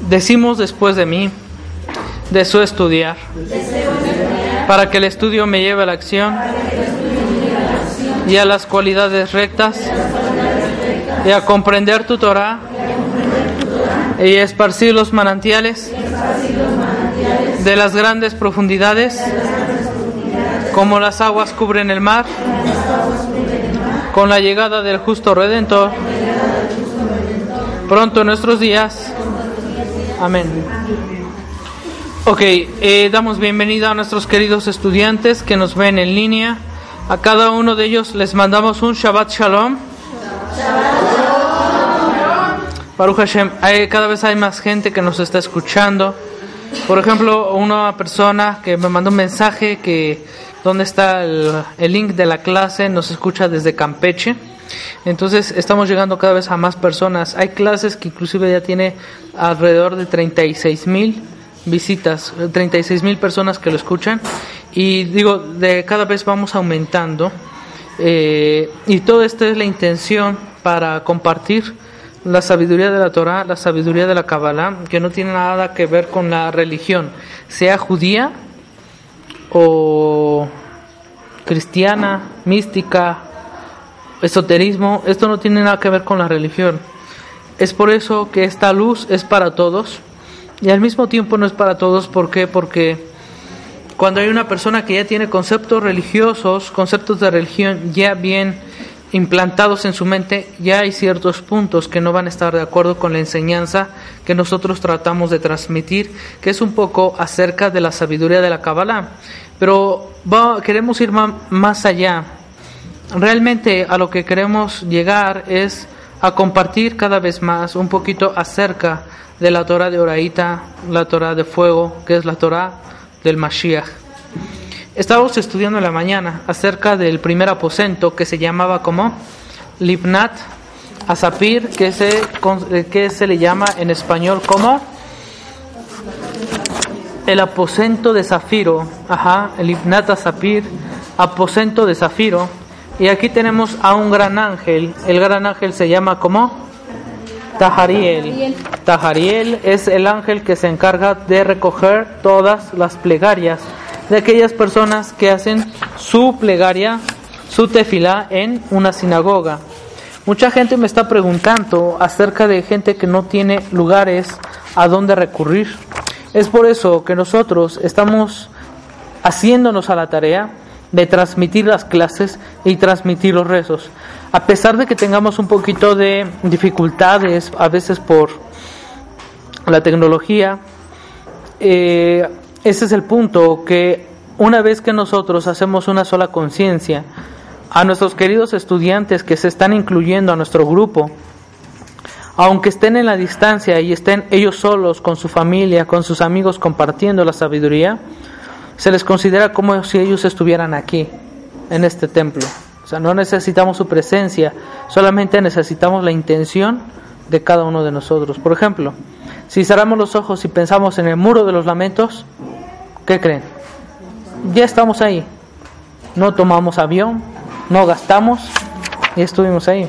Decimos después de mí, deseo estudiar, para que el estudio me lleve a la acción y a las cualidades rectas y a comprender tu Torah y esparcir los manantiales de las grandes profundidades como las aguas cubren el mar con la llegada del justo redentor. Pronto en nuestros días amén. Ok eh, damos bienvenida a nuestros queridos estudiantes que nos ven en línea. A cada uno de ellos les mandamos un Shabbat Shalom. Baruch Hashem, cada vez hay más gente que nos está escuchando. Por ejemplo, una persona que me mandó un mensaje que dónde está el, link de la clase, nos escucha desde Campeche. Entonces estamos llegando cada vez a más personas. Hay clases que inclusive ya tiene alrededor de 36 mil visitas, 36 mil personas que lo escuchan. Y digo, de cada vez vamos aumentando. Eh, y todo esto es la intención para compartir la sabiduría de la Torah, la sabiduría de la Kabbalah, que no tiene nada que ver con la religión, sea judía o cristiana, mística, esoterismo, esto no tiene nada que ver con la religión. Es por eso que esta luz es para todos y al mismo tiempo no es para todos, ¿por qué? Porque cuando hay una persona que ya tiene conceptos religiosos, conceptos de religión ya bien implantados en su mente, ya hay ciertos puntos que no van a estar de acuerdo con la enseñanza que nosotros tratamos de transmitir, que es un poco acerca de la sabiduría de la Kabbalah. Pero queremos ir más allá. Realmente a lo que queremos llegar es a compartir cada vez más un poquito acerca de la Torah de Oraita, la Torah de fuego, que es la Torah del Mashiach. Estábamos estudiando en la mañana acerca del primer aposento que se llamaba como Libnat Asapir, que se, que se le llama en español como el aposento de Zafiro. Ajá, el Libnat Asapir, aposento de Zafiro. Y aquí tenemos a un gran ángel. El gran ángel se llama como Tahariel. Tahariel es el ángel que se encarga de recoger todas las plegarias de aquellas personas que hacen su plegaria, su tefilá en una sinagoga. Mucha gente me está preguntando acerca de gente que no tiene lugares a donde recurrir. Es por eso que nosotros estamos haciéndonos a la tarea de transmitir las clases y transmitir los rezos. A pesar de que tengamos un poquito de dificultades, a veces por la tecnología, eh, ese es el punto, que una vez que nosotros hacemos una sola conciencia, a nuestros queridos estudiantes que se están incluyendo a nuestro grupo, aunque estén en la distancia y estén ellos solos con su familia, con sus amigos compartiendo la sabiduría, se les considera como si ellos estuvieran aquí, en este templo. O sea, no necesitamos su presencia, solamente necesitamos la intención de cada uno de nosotros. Por ejemplo, si cerramos los ojos y pensamos en el muro de los lamentos, ¿Qué creen? Ya estamos ahí. No tomamos avión, no gastamos y estuvimos ahí.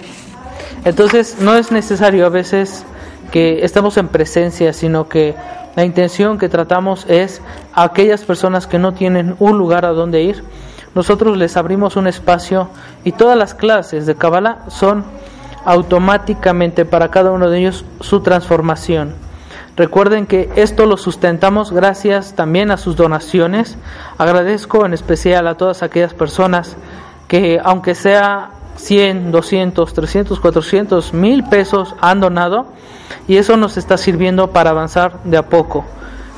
Entonces no es necesario a veces que estemos en presencia, sino que la intención que tratamos es a aquellas personas que no tienen un lugar a donde ir, nosotros les abrimos un espacio y todas las clases de Kabbalah son automáticamente para cada uno de ellos su transformación. Recuerden que esto lo sustentamos gracias también a sus donaciones. Agradezco en especial a todas aquellas personas que aunque sea 100, 200, 300, 400, mil pesos han donado y eso nos está sirviendo para avanzar de a poco.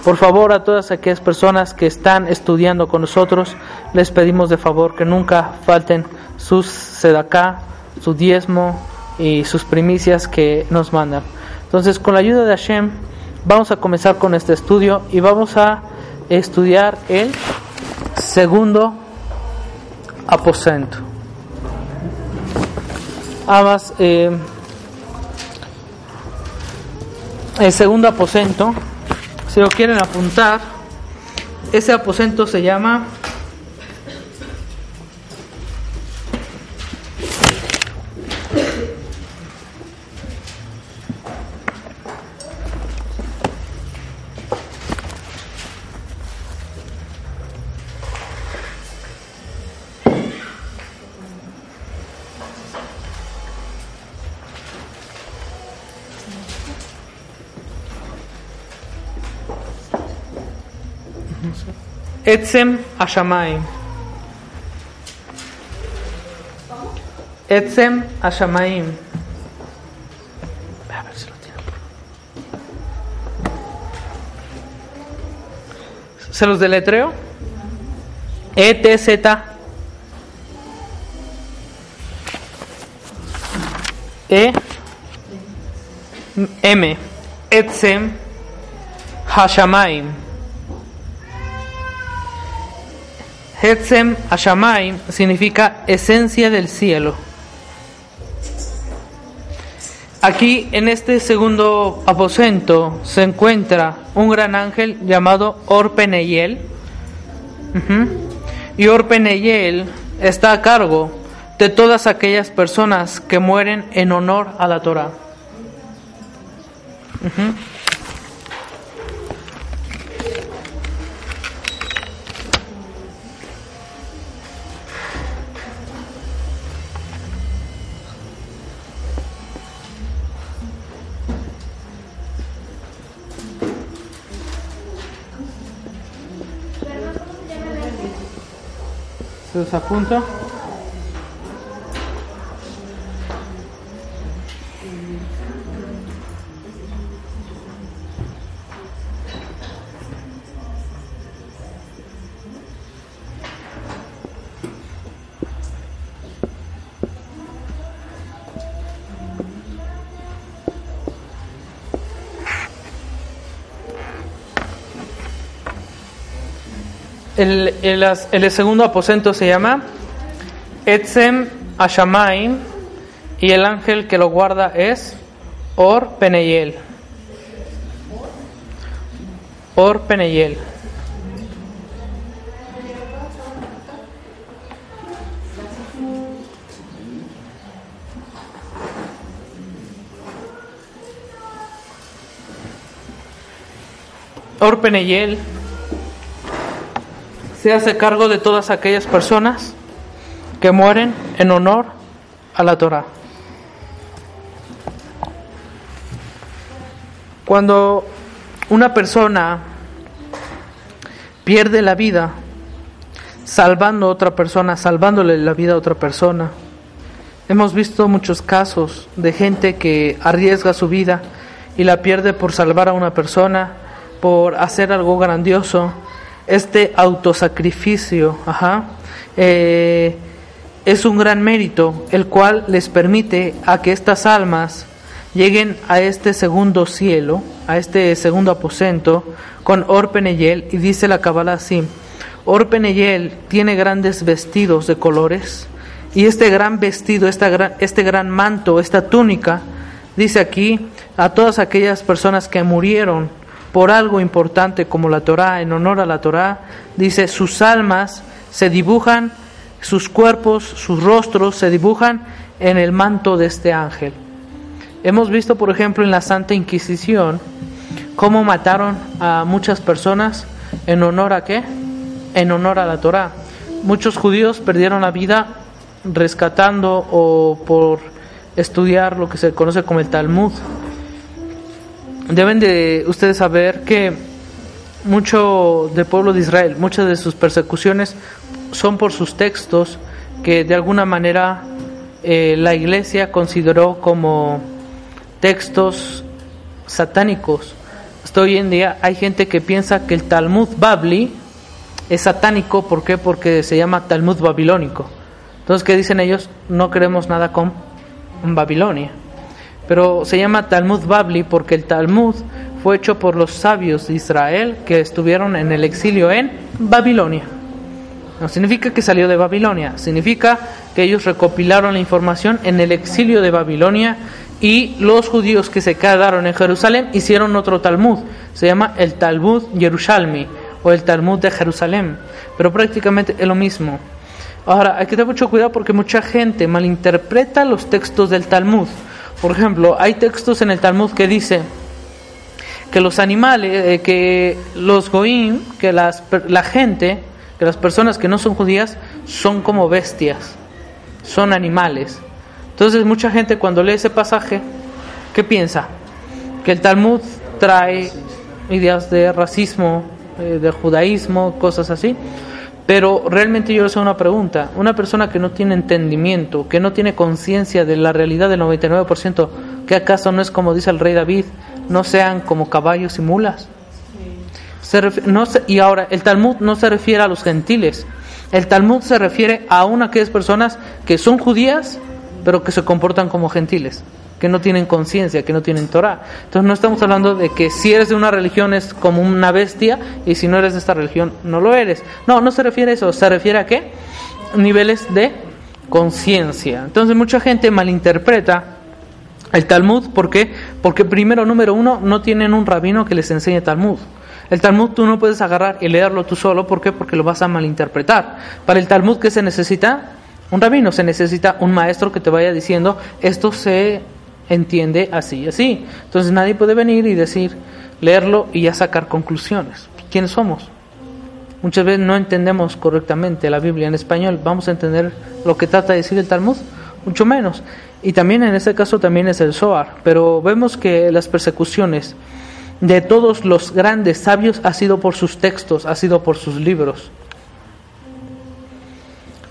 Por favor, a todas aquellas personas que están estudiando con nosotros, les pedimos de favor que nunca falten sus sedacá, su diezmo y sus primicias que nos mandan. Entonces, con la ayuda de Hashem, Vamos a comenzar con este estudio y vamos a estudiar el segundo aposento. Además, eh, el segundo aposento, si lo quieren apuntar, ese aposento se llama Etzem Ashamaim. Etzem Ashamaim. ¿Se los deletreo? E E M Etzem Hashamaim. Etzem Hashamaim significa esencia del cielo. Aquí en este segundo aposento se encuentra un gran ángel llamado Orpeneyel. Y Orpeneyel está a cargo de todas aquellas personas que mueren en honor a la Torah. Os apunta. El, segundo aposento se llama Etzem Ashamaim y el ángel que lo guarda es Or Peneyel. Or Peneyel. Or Peneyel se hace cargo de todas aquellas personas que mueren en honor a la Torah. Cuando una persona pierde la vida salvando a otra persona, salvándole la vida a otra persona, hemos visto muchos casos de gente que arriesga su vida y la pierde por salvar a una persona, por hacer algo grandioso, este autosacrificio eh, es un gran mérito, el cual les permite a que estas almas lleguen a este segundo cielo, a este segundo aposento, con Orpeneyel, y dice la Kabbalah así, Orpeneyel tiene grandes vestidos de colores, y este gran vestido, esta este gran manto, esta túnica, dice aquí, a todas aquellas personas que murieron por algo importante como la Torá, en honor a la Torá, dice, sus almas se dibujan, sus cuerpos, sus rostros se dibujan en el manto de este ángel. Hemos visto, por ejemplo, en la Santa Inquisición, cómo mataron a muchas personas en honor a qué? En honor a la Torá. Muchos judíos perdieron la vida rescatando o por estudiar lo que se conoce como el Talmud, deben de ustedes saber que mucho del pueblo de Israel, muchas de sus persecuciones son por sus textos que de alguna manera eh, la iglesia consideró como textos satánicos. Hoy en día hay gente que piensa que el Talmud Babli es satánico, ¿por qué? Porque se llama Talmud babilónico. Entonces, ¿qué dicen ellos? No queremos nada con Babilonia pero se llama Talmud Babli porque el Talmud fue hecho por los sabios de Israel que estuvieron en el exilio en Babilonia. No significa que salió de Babilonia, significa que ellos recopilaron la información en el exilio de Babilonia y los judíos que se quedaron en Jerusalén hicieron otro Talmud, se llama el Talmud Yerushalmi o el Talmud de Jerusalén, pero prácticamente es lo mismo. Ahora, hay que tener mucho cuidado porque mucha gente malinterpreta los textos del Talmud. Por ejemplo, hay textos en el Talmud que dice que los animales, eh, que los goim, que las, la gente, que las personas que no son judías son como bestias, son animales. Entonces mucha gente cuando lee ese pasaje, ¿qué piensa? Que el Talmud trae ideas de racismo, eh, de judaísmo, cosas así. Pero realmente yo les hago una pregunta. Una persona que no tiene entendimiento, que no tiene conciencia de la realidad del 99%, ¿qué acaso no es como dice el rey David? No sean como caballos y mulas. no y ahora, el Talmud no se refiere a los gentiles. El Talmud se refiere a una aquellas personas que son judías, pero que se comportan como gentiles que no tienen conciencia, que no tienen Torah. Entonces no estamos hablando de que si eres de una religión es como una bestia y si no eres de esta religión no lo eres. No, no se refiere a eso, se refiere a qué? Niveles de conciencia. Entonces mucha gente malinterpreta el Talmud, ¿por qué? Porque primero, número uno, no tienen un rabino que les enseñe Talmud. El Talmud tú no puedes agarrar y leerlo tú solo, ¿por qué? Porque lo vas a malinterpretar. Para el Talmud, ¿qué se necesita? Un rabino, se necesita un maestro que te vaya diciendo, esto se entiende así y así. Entonces nadie puede venir y decir, leerlo y ya sacar conclusiones. ¿Quiénes somos? Muchas veces no entendemos correctamente la Biblia en español. ¿Vamos a entender lo que trata de decir el Talmud? Mucho menos. Y también en este caso también es el Zohar. Pero vemos que las persecuciones de todos los grandes sabios ha sido por sus textos, ha sido por sus libros.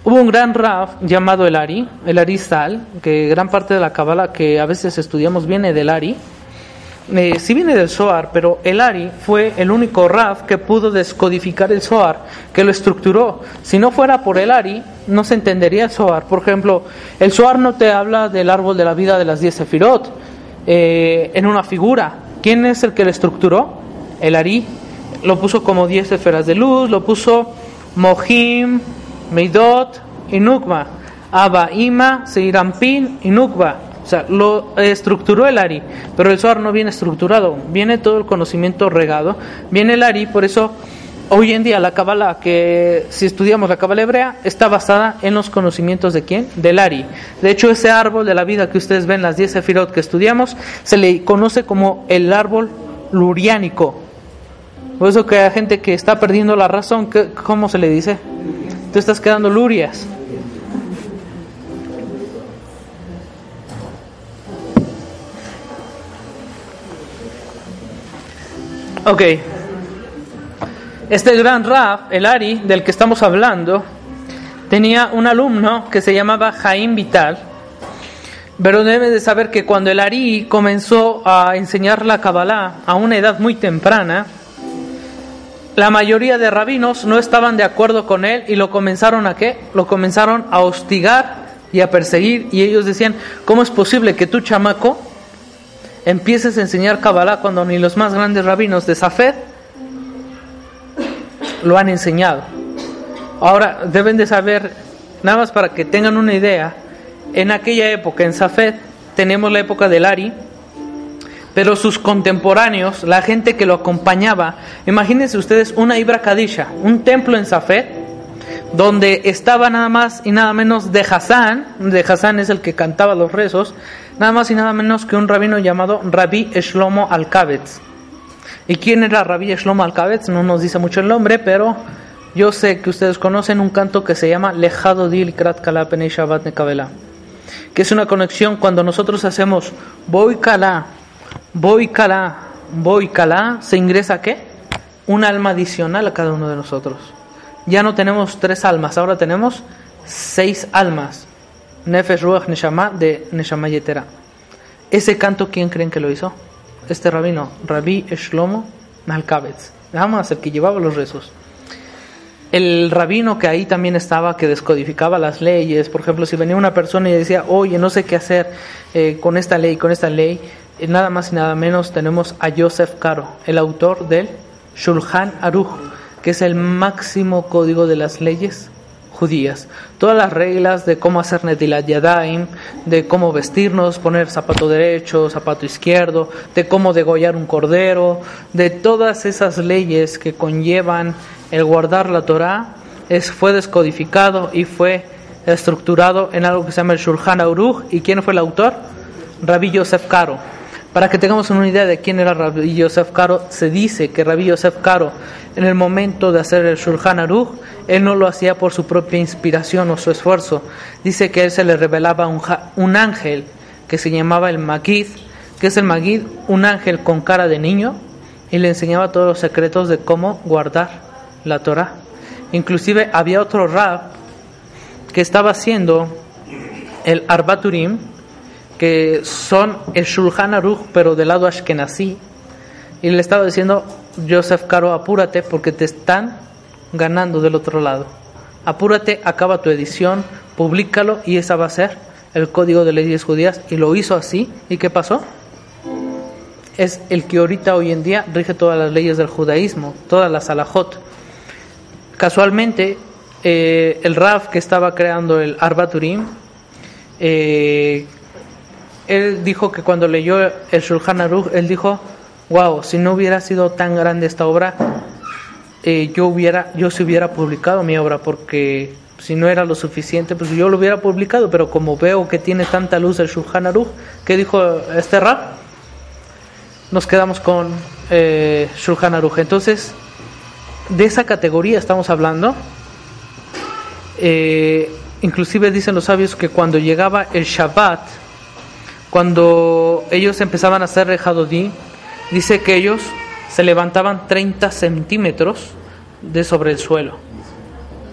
Hubo un gran Raf llamado el Ari, el Arizal, que gran parte de la Kabbalah que a veces estudiamos viene del Ari. Eh, sí viene del Zohar, pero el Ari fue el único Raf que pudo descodificar el Zohar, que lo estructuró. Si no fuera por el Ari, no se entendería el Zohar. Por ejemplo, el Zohar no te habla del árbol de la vida de las diez Sefirot eh, en una figura. ¿Quién es el que lo estructuró? El Ari. Lo puso como diez esferas de luz, lo puso Mohim, Meidot y Nukma. Abba, Ima, Seirampin y Nukba. O sea, lo estructuró el Ari, pero el Zohar no viene estructurado, viene todo el conocimiento regado, viene el Ari, por eso hoy en día la Kabbalah, que si estudiamos la Kabbalah hebrea, está basada en los conocimientos de quién? Del Ari. De hecho, ese árbol de la vida que ustedes ven, las 10 sefirot que estudiamos, se le conoce como el árbol luriánico. Por eso que hay gente que está perdiendo la razón, ¿cómo se le dice? Tú estás quedando lurias. Ok. Este gran Raf, el Ari, del que estamos hablando, tenía un alumno que se llamaba Jaime Vital. Pero debe de saber que cuando el Ari comenzó a enseñar la Kabbalah a una edad muy temprana, la mayoría de rabinos no estaban de acuerdo con él y lo comenzaron a qué? Lo comenzaron a hostigar y a perseguir y ellos decían, ¿cómo es posible que tú chamaco empieces a enseñar Kabbalah cuando ni los más grandes rabinos de Safed lo han enseñado? Ahora deben de saber, nada más para que tengan una idea, en aquella época en Safed tenemos la época del Ari, pero sus contemporáneos, la gente que lo acompañaba, imagínense ustedes una Ibra Kadisha, un templo en Safed, donde estaba nada más y nada menos de Hassan, de Hassan es el que cantaba los rezos, nada más y nada menos que un rabino llamado Rabbi Shlomo Alkabetz. ¿Y quién era Rabbi Shlomo Alkabetz? No nos dice mucho el nombre, pero yo sé que ustedes conocen un canto que se llama Lejado Dil Krat Kalapen Shabbat Nekavela, que es una conexión cuando nosotros hacemos Boy Kala voy Kala se ingresa qué? Un alma adicional a cada uno de nosotros. Ya no tenemos tres almas, ahora tenemos seis almas. Nefesh Ruach Neshama de Neshama Yetera. Ese canto, ¿quién creen que lo hizo? Este rabino, Rabbi Shlomo Malkabetz. Vamos, el que llevaba los rezos. El rabino que ahí también estaba, que descodificaba las leyes, por ejemplo, si venía una persona y decía, oye, no sé qué hacer eh, con esta ley, con esta ley, nada más y nada menos tenemos a Joseph Caro, el autor del Shulchan Aruch, que es el máximo código de las leyes judías. Todas las reglas de cómo hacer Netilat Yadaim, de cómo vestirnos, poner zapato derecho, zapato izquierdo, de cómo degollar un cordero, de todas esas leyes que conllevan el guardar la Torah, es, fue descodificado y fue estructurado en algo que se llama el Shulchan Aruch. ¿Y quién fue el autor? Rabbi Joseph Caro. Para que tengamos una idea de quién era Rabbi Yosef Karo, se dice que Rabbi Yosef Karo, en el momento de hacer el Shulchan Aruch, él no lo hacía por su propia inspiración o su esfuerzo. Dice que él se le revelaba un, un ángel que se llamaba el Magid, que es el Magid, un ángel con cara de niño, y le enseñaba todos los secretos de cómo guardar la Torah. Inclusive había otro rab que estaba haciendo el Arbaturim, que son el Shulchan Aruch, pero del lado Ashkenazi, y le estaba diciendo, Joseph Caro, apúrate porque te están ganando del otro lado. Apúrate, acaba tu edición, públicalo y esa va a ser el código de leyes judías. Y lo hizo así. ¿Y qué pasó? Es el que ahorita, hoy en día, rige todas las leyes del judaísmo, todas las alajot. Casualmente, eh, el Raf que estaba creando el Arbaturim, eh, él dijo que cuando leyó el Shulchan Aruch, él dijo, wow, si no hubiera sido tan grande esta obra, eh, yo hubiera, yo se hubiera publicado mi obra, porque si no era lo suficiente, pues yo lo hubiera publicado, pero como veo que tiene tanta luz el Shulchan Aruch, ¿qué dijo este Raf? Nos quedamos con eh, Shulchan Aruch. Entonces, de esa categoría estamos hablando. Eh, inclusive dicen los sabios que cuando llegaba el Shabbat, cuando ellos empezaban a hacer rejadodí, dice que ellos se levantaban 30 centímetros de sobre el suelo.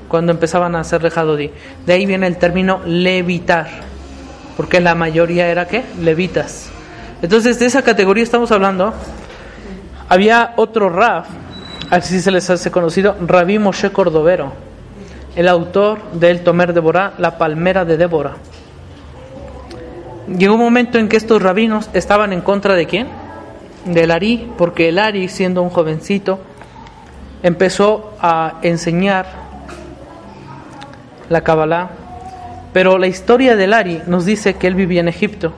Cuando empezaban a hacer rejadodí. De ahí viene el término levitar, porque la mayoría era que levitas. Entonces, de esa categoría estamos hablando. Había otro Raf, así se les hace conocido, Rabí Moshe Cordovero, el autor del Tomer de Borá, la palmera de Débora. Llegó un momento en que estos rabinos estaban en contra de quién? Del Ari, porque el Ari, siendo un jovencito, empezó a enseñar la Kabbalah. Pero la historia del Ari nos dice que él vivía en Egipto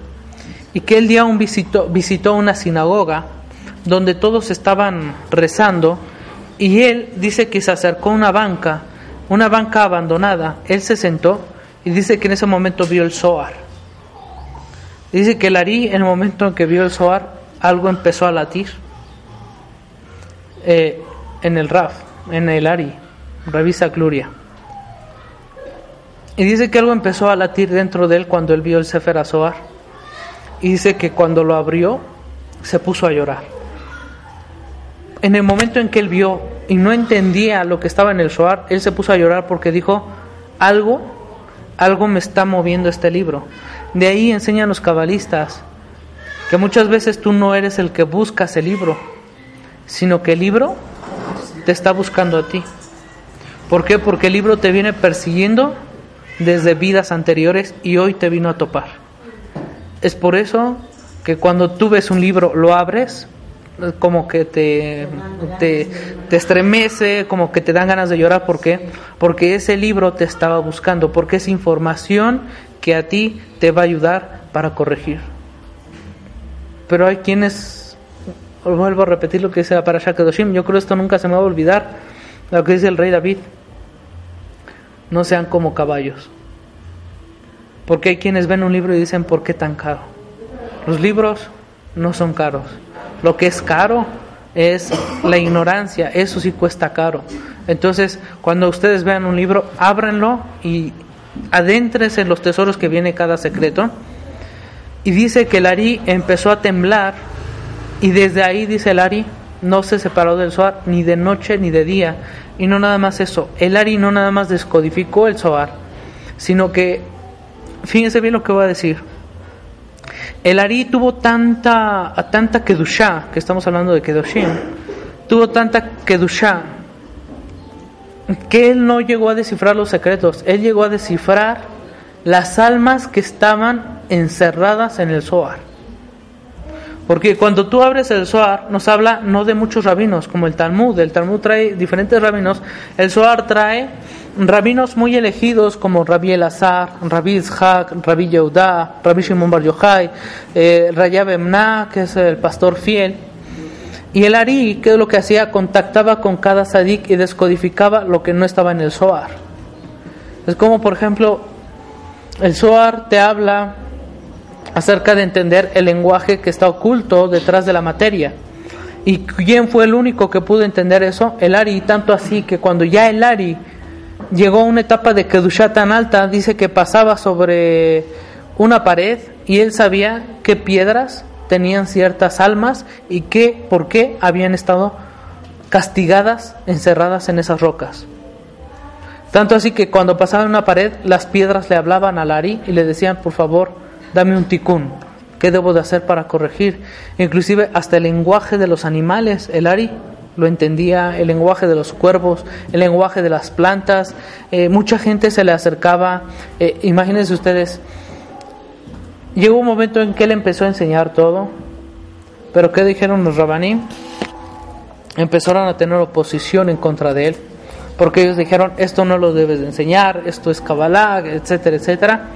y que él día un visitó, visitó una sinagoga donde todos estaban rezando y él dice que se acercó a una banca, una banca abandonada. Él se sentó y dice que en ese momento vio el Zohar Dice que el Ari, en el momento en que vio el Zohar, algo empezó a latir eh, en el Raf, en el Ari, revisa Cluria. Y dice que algo empezó a latir dentro de él cuando él vio el Sefer Zohar. Y dice que cuando lo abrió, se puso a llorar. En el momento en que él vio y no entendía lo que estaba en el Zohar, él se puso a llorar porque dijo, algo, algo me está moviendo este libro. De ahí enseñan los cabalistas que muchas veces tú no eres el que buscas el libro, sino que el libro te está buscando a ti. ¿Por qué? Porque el libro te viene persiguiendo desde vidas anteriores y hoy te vino a topar. Es por eso que cuando tú ves un libro, lo abres, como que te, te, te, estremece, como que te dan ganas de llorar. ¿Por qué? Porque ese libro te estaba buscando, porque es información que a ti te va a ayudar para corregir. Pero hay quienes, vuelvo a repetir lo que dice la Parashat Kedoshim, yo creo esto nunca se me va a olvidar, lo que dice el rey David, no sean como caballos. Porque hay quienes ven un libro y dicen, ¿por qué tan caro? Los libros no son caros. Lo que es caro es la ignorancia, eso sí cuesta caro. Entonces, cuando ustedes vean un libro, ábranlo y adéntrense en los tesoros que viene cada secreto. Y dice que el Ari empezó a temblar y desde ahí, dice el Ari, no se separó del Zohar ni de noche ni de día. Y no nada más eso, el Ari no nada más descodificó el Zohar, sino que, fíjense bien lo que voy a decir, el Ari tuvo tanta, tanta Kedushá, que estamos hablando de Kedoshim, tuvo tanta Kedushá que él no llegó a descifrar los secretos, él llegó a descifrar las almas que estaban encerradas en el Zohar. Porque cuando tú abres el Zohar, nos habla no de muchos rabinos, como el Talmud. El Talmud trae diferentes rabinos. El Zohar trae rabinos muy elegidos, como Rabbi Elazar, Rabbi Ishaq, Rabbi Yehuda, Rabbi Shimon Bar Yochai, eh, Rayab Emna, que es el pastor fiel. Y el Ari, ¿qué es lo que hacía? Contactaba con cada sadik y descodificaba lo que no estaba en el Zohar. Es como, por ejemplo, el Zohar te habla acerca de entender el lenguaje que está oculto detrás de la materia. ¿Y quién fue el único que pudo entender eso? El Ari, tanto así que cuando ya el Ari llegó a una etapa de Kedushá tan alta, dice que pasaba sobre una pared y él sabía qué piedras tenían ciertas almas y que, por qué habían estado castigadas, encerradas en esas rocas. Tanto así que cuando pasaban una pared, las piedras le hablaban al Ari y le decían, por favor, dame un ticún, ¿qué debo de hacer para corregir? Inclusive hasta el lenguaje de los animales, el Ari lo entendía, el lenguaje de los cuervos, el lenguaje de las plantas, eh, mucha gente se le acercaba, eh, imagínense ustedes, llegó un momento en que él empezó a enseñar todo, pero ¿qué dijeron los rabaní? Empezaron a tener oposición en contra de él porque ellos dijeron, esto no lo debes de enseñar, esto es Kabbalah, etcétera, etcétera.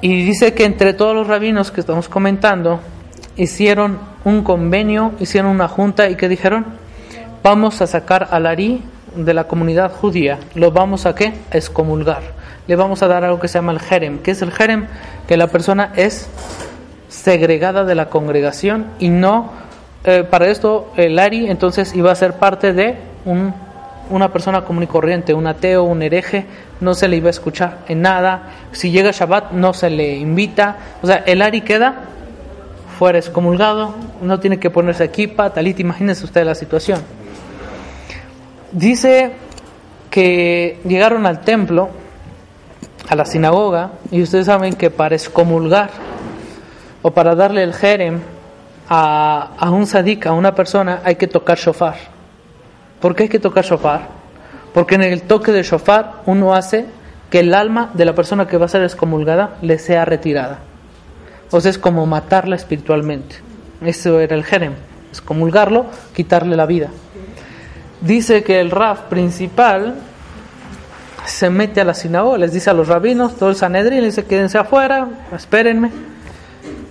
Y dice que entre todos los rabinos que estamos comentando, hicieron un convenio, hicieron una junta y que dijeron, vamos a sacar al Ari de la comunidad judía, lo vamos a qué? Excomulgar. Le vamos a dar algo que se llama el jerem. ¿Qué es el jerem? Que la persona es segregada de la congregación y no, eh, para esto el Ari entonces iba a ser parte de un una persona común y corriente, un ateo, un hereje, no se le iba a escuchar en nada. Si llega Shabbat, no se le invita. O sea, el Ari queda fuera excomulgado, no tiene que ponerse equipa, talit. Imagínense usted la situación. Dice que llegaron al templo, a la sinagoga, y ustedes saben que para excomulgar o para darle el jerem a, a un sadik, a una persona, hay que tocar shofar. ¿Por qué hay que tocar shofar? Porque en el toque de shofar uno hace que el alma de la persona que va a ser excomulgada le sea retirada. O sea, es como matarla espiritualmente. Eso era el jerem, excomulgarlo, quitarle la vida. Dice que el raf principal se mete a la sinagoga, les dice a los rabinos, todo el Sanedrín, les dice quédense afuera, espérenme.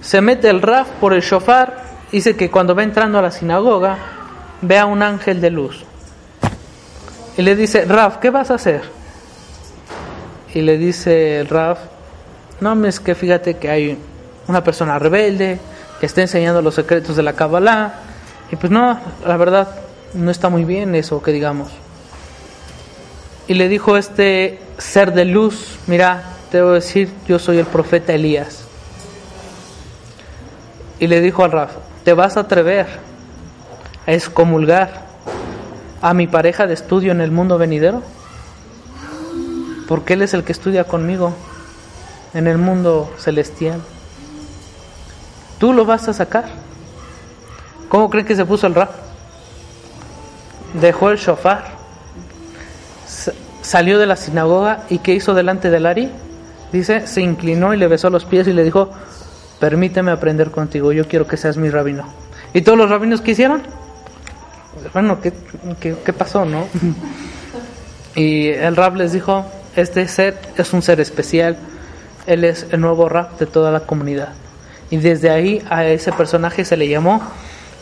Se mete el raf por el shofar, dice que cuando va entrando a la sinagoga, ve a un ángel de luz y le dice, Raf, ¿qué vas a hacer? Y le dice Raf, no, es que fíjate que hay una persona rebelde que está enseñando los secretos de la Kabbalah. Y pues no, la verdad, no está muy bien eso que digamos. Y le dijo este ser de luz, mira, te debo decir, yo soy el profeta Elías. Y le dijo al Raf, te vas a atrever a excomulgar a mi pareja de estudio en el mundo venidero? Porque Él es el que estudia conmigo en el mundo celestial. ¿Tú lo vas a sacar? ¿Cómo creen que se puso el rap? Dejó el shofar, salió de la sinagoga y ¿qué hizo delante del Ari? Dice, se inclinó y le besó los pies y le dijo, permíteme aprender contigo, yo quiero que seas mi rabino. ¿Y todos los rabinos qué hicieron? bueno, ¿qué, qué, pasó, no? Y el rap les dijo, este ser es un ser especial, él es el nuevo rap de toda la comunidad. Y desde ahí a ese personaje se le llamó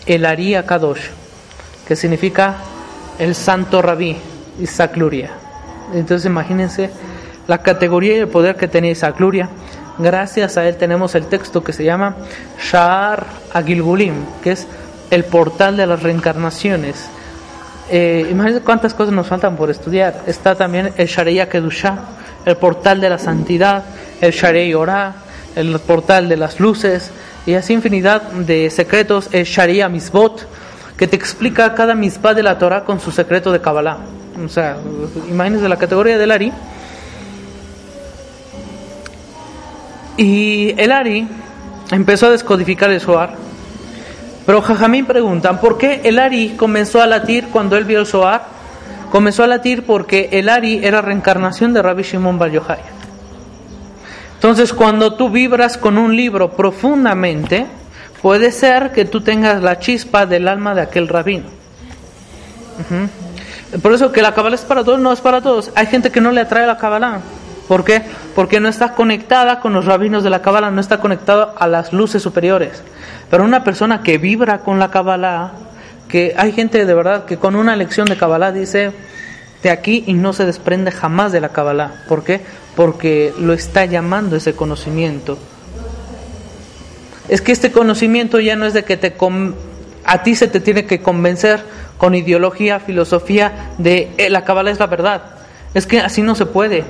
el Ari Kadosh, que significa el santo rabí, Isaac Luria. Entonces imagínense la categoría y el poder que tenía Isaac Luria. Gracias a él tenemos el texto que se llama Sha'ar Agilgulim, que es el portal de las reencarnaciones. Eh, imagínense cuántas cosas nos faltan por estudiar. Está también el Sharia Kedusha, el portal de la santidad, el Sharia Yorah, el portal de las luces, y así infinidad de secretos, el Sharia Misbot, que te explica cada misbah de la Torah con su secreto de Kabbalah. O sea, imagínense la categoría del Ari. Y el Ari empezó a descodificar el Zohar pero Jajamín preguntan, ¿por qué el Ari comenzó a latir cuando él vio el Zohar? Comenzó a latir porque el Ari era reencarnación de Rabbi Shimon Bar Yochai. Entonces, cuando tú vibras con un libro profundamente, puede ser que tú tengas la chispa del alma de aquel rabino. Por eso que la Kabbalah es para todos, no es para todos. Hay gente que no le atrae la Kabbalah. ¿Por qué? Porque no está conectada con los rabinos de la Kabbalah, no está conectada a las luces superiores. Pero una persona que vibra con la Kabbalah, que hay gente de verdad que con una lección de Kabbalah dice de aquí y no se desprende jamás de la Kabbalah. ¿Por qué? Porque lo está llamando ese conocimiento. Es que este conocimiento ya no es de que te a ti se te tiene que convencer con ideología, filosofía de eh, la Kabbalah es la verdad. Es que así no se puede.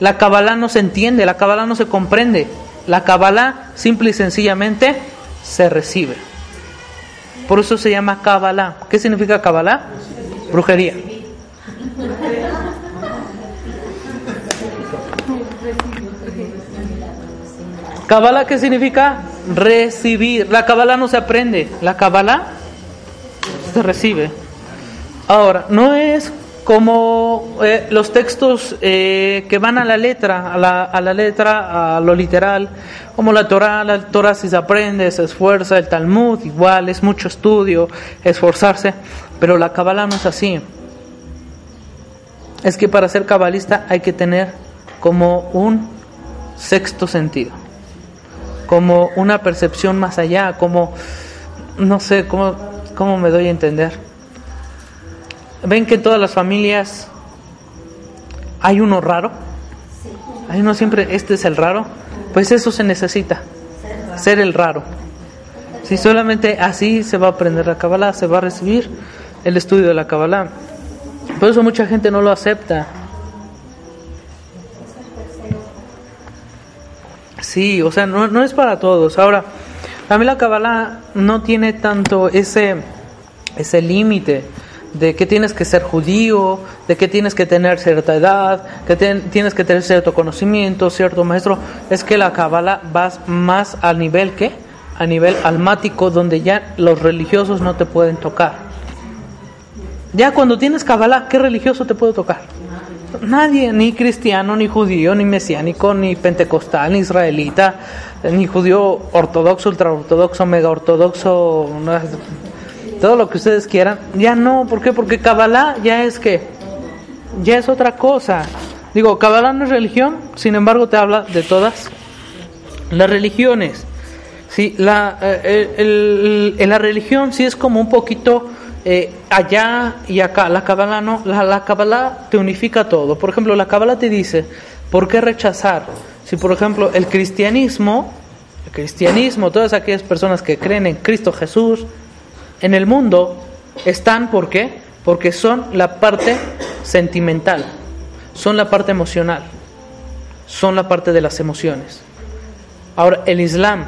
La Kabbalah no se entiende, la Kabbalah no se comprende. La Kabbalah simple y sencillamente se recibe. Por eso se llama Kabbalah. ¿Qué significa Kabbalah? Brujería. Kabbalah, ¿qué significa? Recibir. La Kabbalah no se aprende, la Kabbalah se recibe. Ahora, no es como eh, los textos eh, que van a la letra, a la, letra, a lo literal, como la Torah, la Torah si se aprende, se esfuerza, el Talmud igual, es mucho estudio, esforzarse, pero la Kabbalah no es así. Es que para ser cabalista hay que tener como un sexto sentido como una percepción más allá, como, no sé, cómo, cómo me doy a entender. ¿Ven que en todas las familias hay uno raro? Hay uno siempre, este es el raro. Pues eso se necesita, ser el raro. Si solamente así se va a aprender la Kabbalah, se va a recibir el estudio de la Kabbalah. Por eso mucha gente no lo acepta. Sí, o sea, no, no es para todos. Ahora, mí la Kabbalah no tiene tanto ese, ese límite de que tienes que ser judío, de que tienes que tener cierta edad, que tienes que tener cierto conocimiento, cierto maestro. Es que la Kabbalah va más al nivel que a nivel almático, donde ya los religiosos no te pueden tocar. Ya cuando tienes Kabbalah, ¿qué religioso te puede tocar? Nadie, ni cristiano, ni judío, ni mesiánico, ni pentecostal, ni israelita, ni judío ortodoxo, ultraortodoxo, mega ortodoxo, todo lo que ustedes quieran. Ya no, ¿por qué? Porque Kabbalah ya es que, ya es otra cosa. Digo, Kabbalah no es religión, sin embargo te habla de todas las religiones. Sí, la, eh, la religión sí es como un poquito eh, allá y acá. La Kabbalah no, la, la te unifica todo. Por ejemplo, la Kabbalah te dice, ¿por qué rechazar? Si, por ejemplo, el cristianismo, el cristianismo, todas aquellas personas que creen en Cristo Jesús, en el mundo, están, ¿por qué? Porque son la parte sentimental, son la parte emocional, son la parte de las emociones. Ahora, el Islam,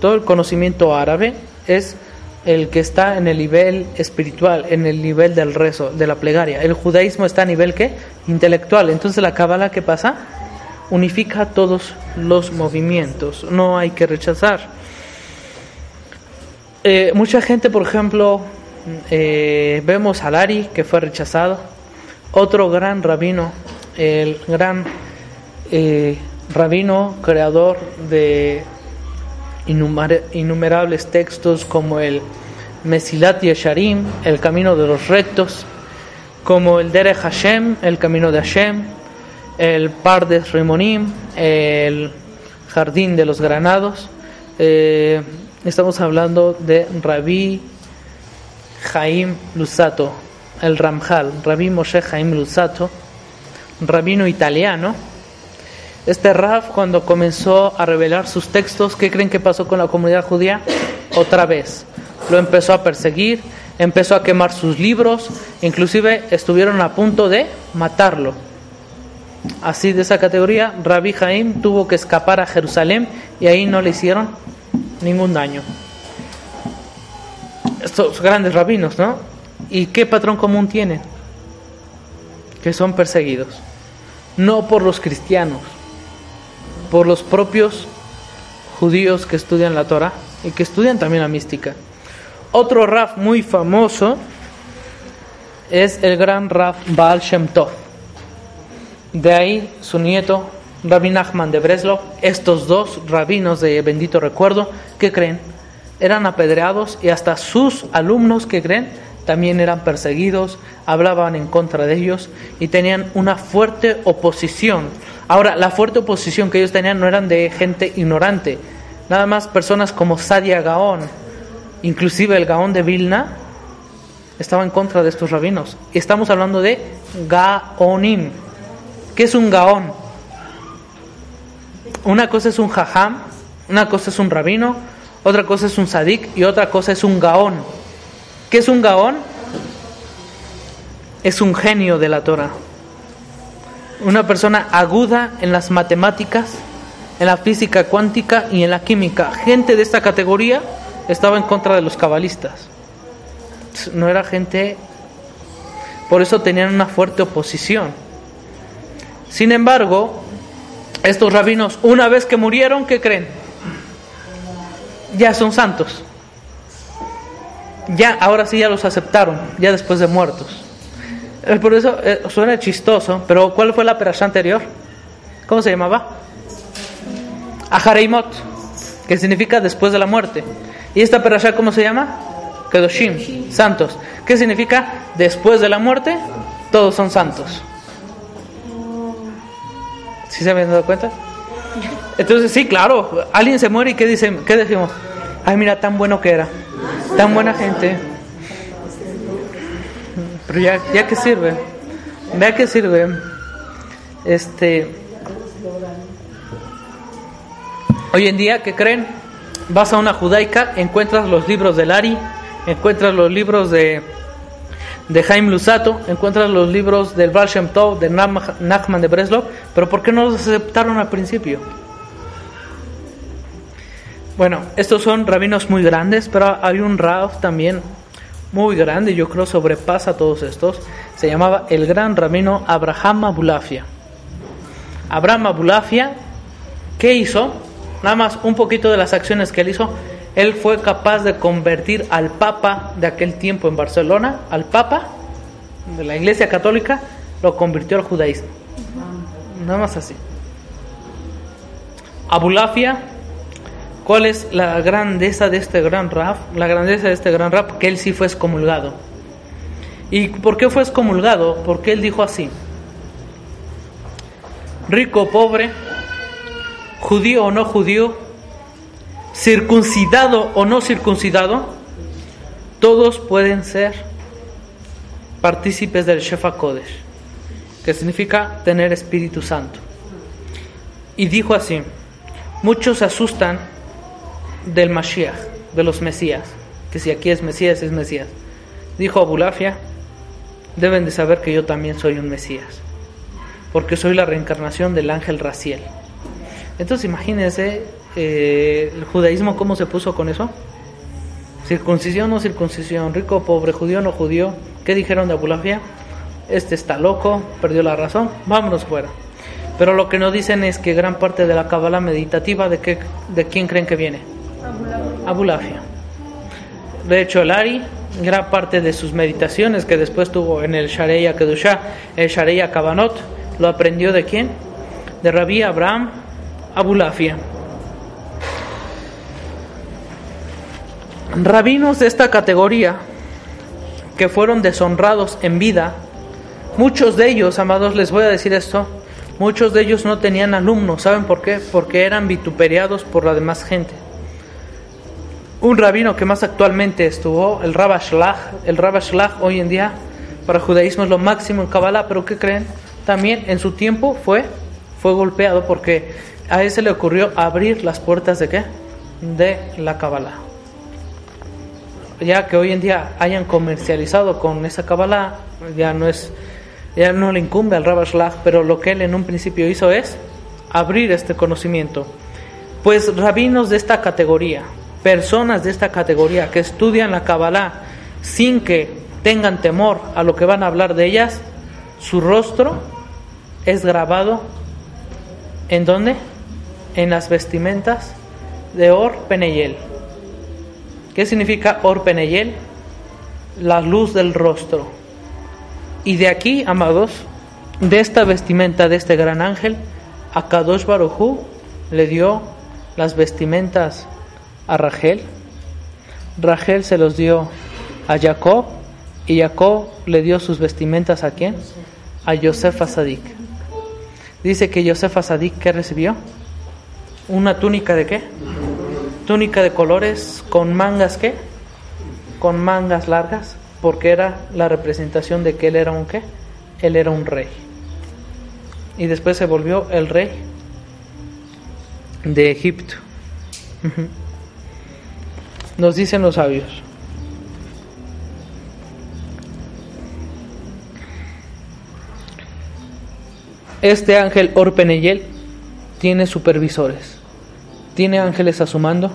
todo el conocimiento árabe es el que está en el nivel espiritual, en el nivel del rezo, de la plegaria. El judaísmo está a nivel ¿qué? intelectual. Entonces la cábala ¿qué pasa? Unifica todos los movimientos. No hay que rechazar. Eh, mucha gente, por ejemplo, eh, vemos a Lari que fue rechazado. Otro gran rabino, el gran eh, rabino creador de innumerables textos como el Mesilat Yesharim, el camino de los rectos, como el Derech Hashem, el camino de Hashem, el Pardes Rimonim, el Jardín de los Granados. Eh, estamos hablando de Rabbi Jaim Lusato, el Ramjal, Rabbi Moshe Jaim Lusato, rabino italiano este Raf, cuando comenzó a revelar sus textos, ¿qué creen que pasó con la comunidad judía? Otra vez. Lo empezó a perseguir, empezó a quemar sus libros, inclusive estuvieron a punto de matarlo. Así de esa categoría, Rabbi Jaim tuvo que escapar a Jerusalén y ahí no le hicieron ningún daño. Estos grandes rabinos, ¿no? ¿Y qué patrón común tienen? Que son perseguidos. No por los cristianos, por los propios judíos que estudian la Torah y que estudian también la mística. Otro Raf muy famoso es el gran Raf Baal Shem Tov. De ahí su nieto, Rabbi Nachman de Breslov, estos dos rabinos de bendito recuerdo, ¿qué creen? Eran apedreados y hasta sus alumnos, que creen? También eran perseguidos, hablaban en contra de ellos y tenían una fuerte oposición Ahora, la fuerte oposición que ellos tenían no eran de gente ignorante, nada más personas como Sadia Gaón, inclusive el Gaón de Vilna, estaba en contra de estos rabinos. Y estamos hablando de Gaonim. ¿Qué es un Gaón? Una cosa es un Jajam, una cosa es un rabino, otra cosa es un Sadik y otra cosa es un Gaón. ¿Qué es un Gaón? Es un genio de la Torah una persona aguda en las matemáticas, en la física cuántica y en la química. Gente de esta categoría estaba en contra de los cabalistas. No era gente, por eso tenían una fuerte oposición. Sin embargo, estos rabinos, una vez que murieron, ¿qué creen? Ya son santos. Ya, ahora sí ya los aceptaron, ya después de muertos. Eh, por eso eh, suena chistoso, pero ¿cuál fue la perashá anterior? ¿Cómo se llamaba? Ahareimot, que significa después de la muerte. ¿Y esta perashá cómo se llama? Kedoshim, santos. ¿Qué significa? Después de la muerte, todos son santos. ¿Sí se habían dado cuenta? Entonces, sí, claro, alguien se muere y ¿qué, dice, qué decimos? Ay, mira, tan bueno que era, tan buena gente. Ya, ya que sirve, vea que sirve. Este, hoy en día, ¿qué creen? Vas a una judaica, encuentras los libros de Lari, encuentras los libros de, de Jaime Lusato, encuentras los libros del Baal Tov, de Nachman de Breslov, pero ¿por qué no los aceptaron al principio? Bueno, estos son rabinos muy grandes, pero hay un Rav también muy grande, yo creo sobrepasa a todos estos. Se llamaba el gran rabino Abraham Abulafia. Abraham Abulafia, ¿qué hizo? Nada más un poquito de las acciones que él hizo. Él fue capaz de convertir al Papa de aquel tiempo en Barcelona, al Papa de la Iglesia Católica, lo convirtió al judaísmo. Nada más así. Abulafia ¿Cuál es la grandeza de este gran rap? La grandeza de este gran rap, que él sí fue excomulgado. ¿Y por qué fue excomulgado? Porque él dijo así, rico o pobre, judío o no judío, circuncidado o no circuncidado, todos pueden ser partícipes del Shefa Kodesh, que significa tener Espíritu Santo. Y dijo así, muchos se asustan del Mashiach, de los Mesías, que si aquí es Mesías, es Mesías. Dijo Abulafia, deben de saber que yo también soy un Mesías, porque soy la reencarnación del ángel Raciel. Entonces imagínense eh, el judaísmo cómo se puso con eso. Circuncisión o no circuncisión, rico o pobre, judío o no judío. ¿Qué dijeron de Abulafia? Este está loco, perdió la razón, vámonos fuera. Pero lo que no dicen es que gran parte de la cábala meditativa, ¿de, qué, ¿de quién creen que viene? Abulafia. De hecho, el Ari, gran parte de sus meditaciones que después tuvo en el Shareya Kedusha, el Shareya Kabanot, lo aprendió de quién? De Rabbi Abraham Abulafia. Rabinos de esta categoría que fueron deshonrados en vida, muchos de ellos, amados, les voy a decir esto, muchos de ellos no tenían alumnos, ¿saben por qué? Porque eran vituperiados por la demás gente un rabino que más actualmente estuvo, el Rabba El Rabba hoy en día para judaísmo es lo máximo en Kabbalah, pero ¿qué creen? También en su tiempo fue, fue golpeado porque a él se le ocurrió abrir las puertas de qué? De la Kabbalah. Ya que hoy en día hayan comercializado con esa Kabbalah, ya no es ya no le incumbe al Rabba pero lo que él en un principio hizo es abrir este conocimiento. Pues rabinos de esta categoría, personas de esta categoría que estudian la Kabbalah sin que tengan temor a lo que van a hablar de ellas, su rostro es grabado en dónde? En las vestimentas de Or Peneyel. ¿Qué significa Or Peneyel? La luz del rostro. Y de aquí, amados, de esta vestimenta de este gran ángel, a Kadosh Barujú le dio las vestimentas a Rachel. Rachel se los dio a Jacob y Jacob le dio sus vestimentas a quién? A Yosef Asadik. Dice que Yosef Asadik, ¿qué recibió? Una túnica de qué? Túnica de colores con mangas qué? Con mangas largas, porque era la representación de que él era un qué? Él era un rey. Y después se volvió el rey de Egipto. Nos dicen los sabios. Este ángel Orpeneyel tiene supervisores, tiene ángeles a su mando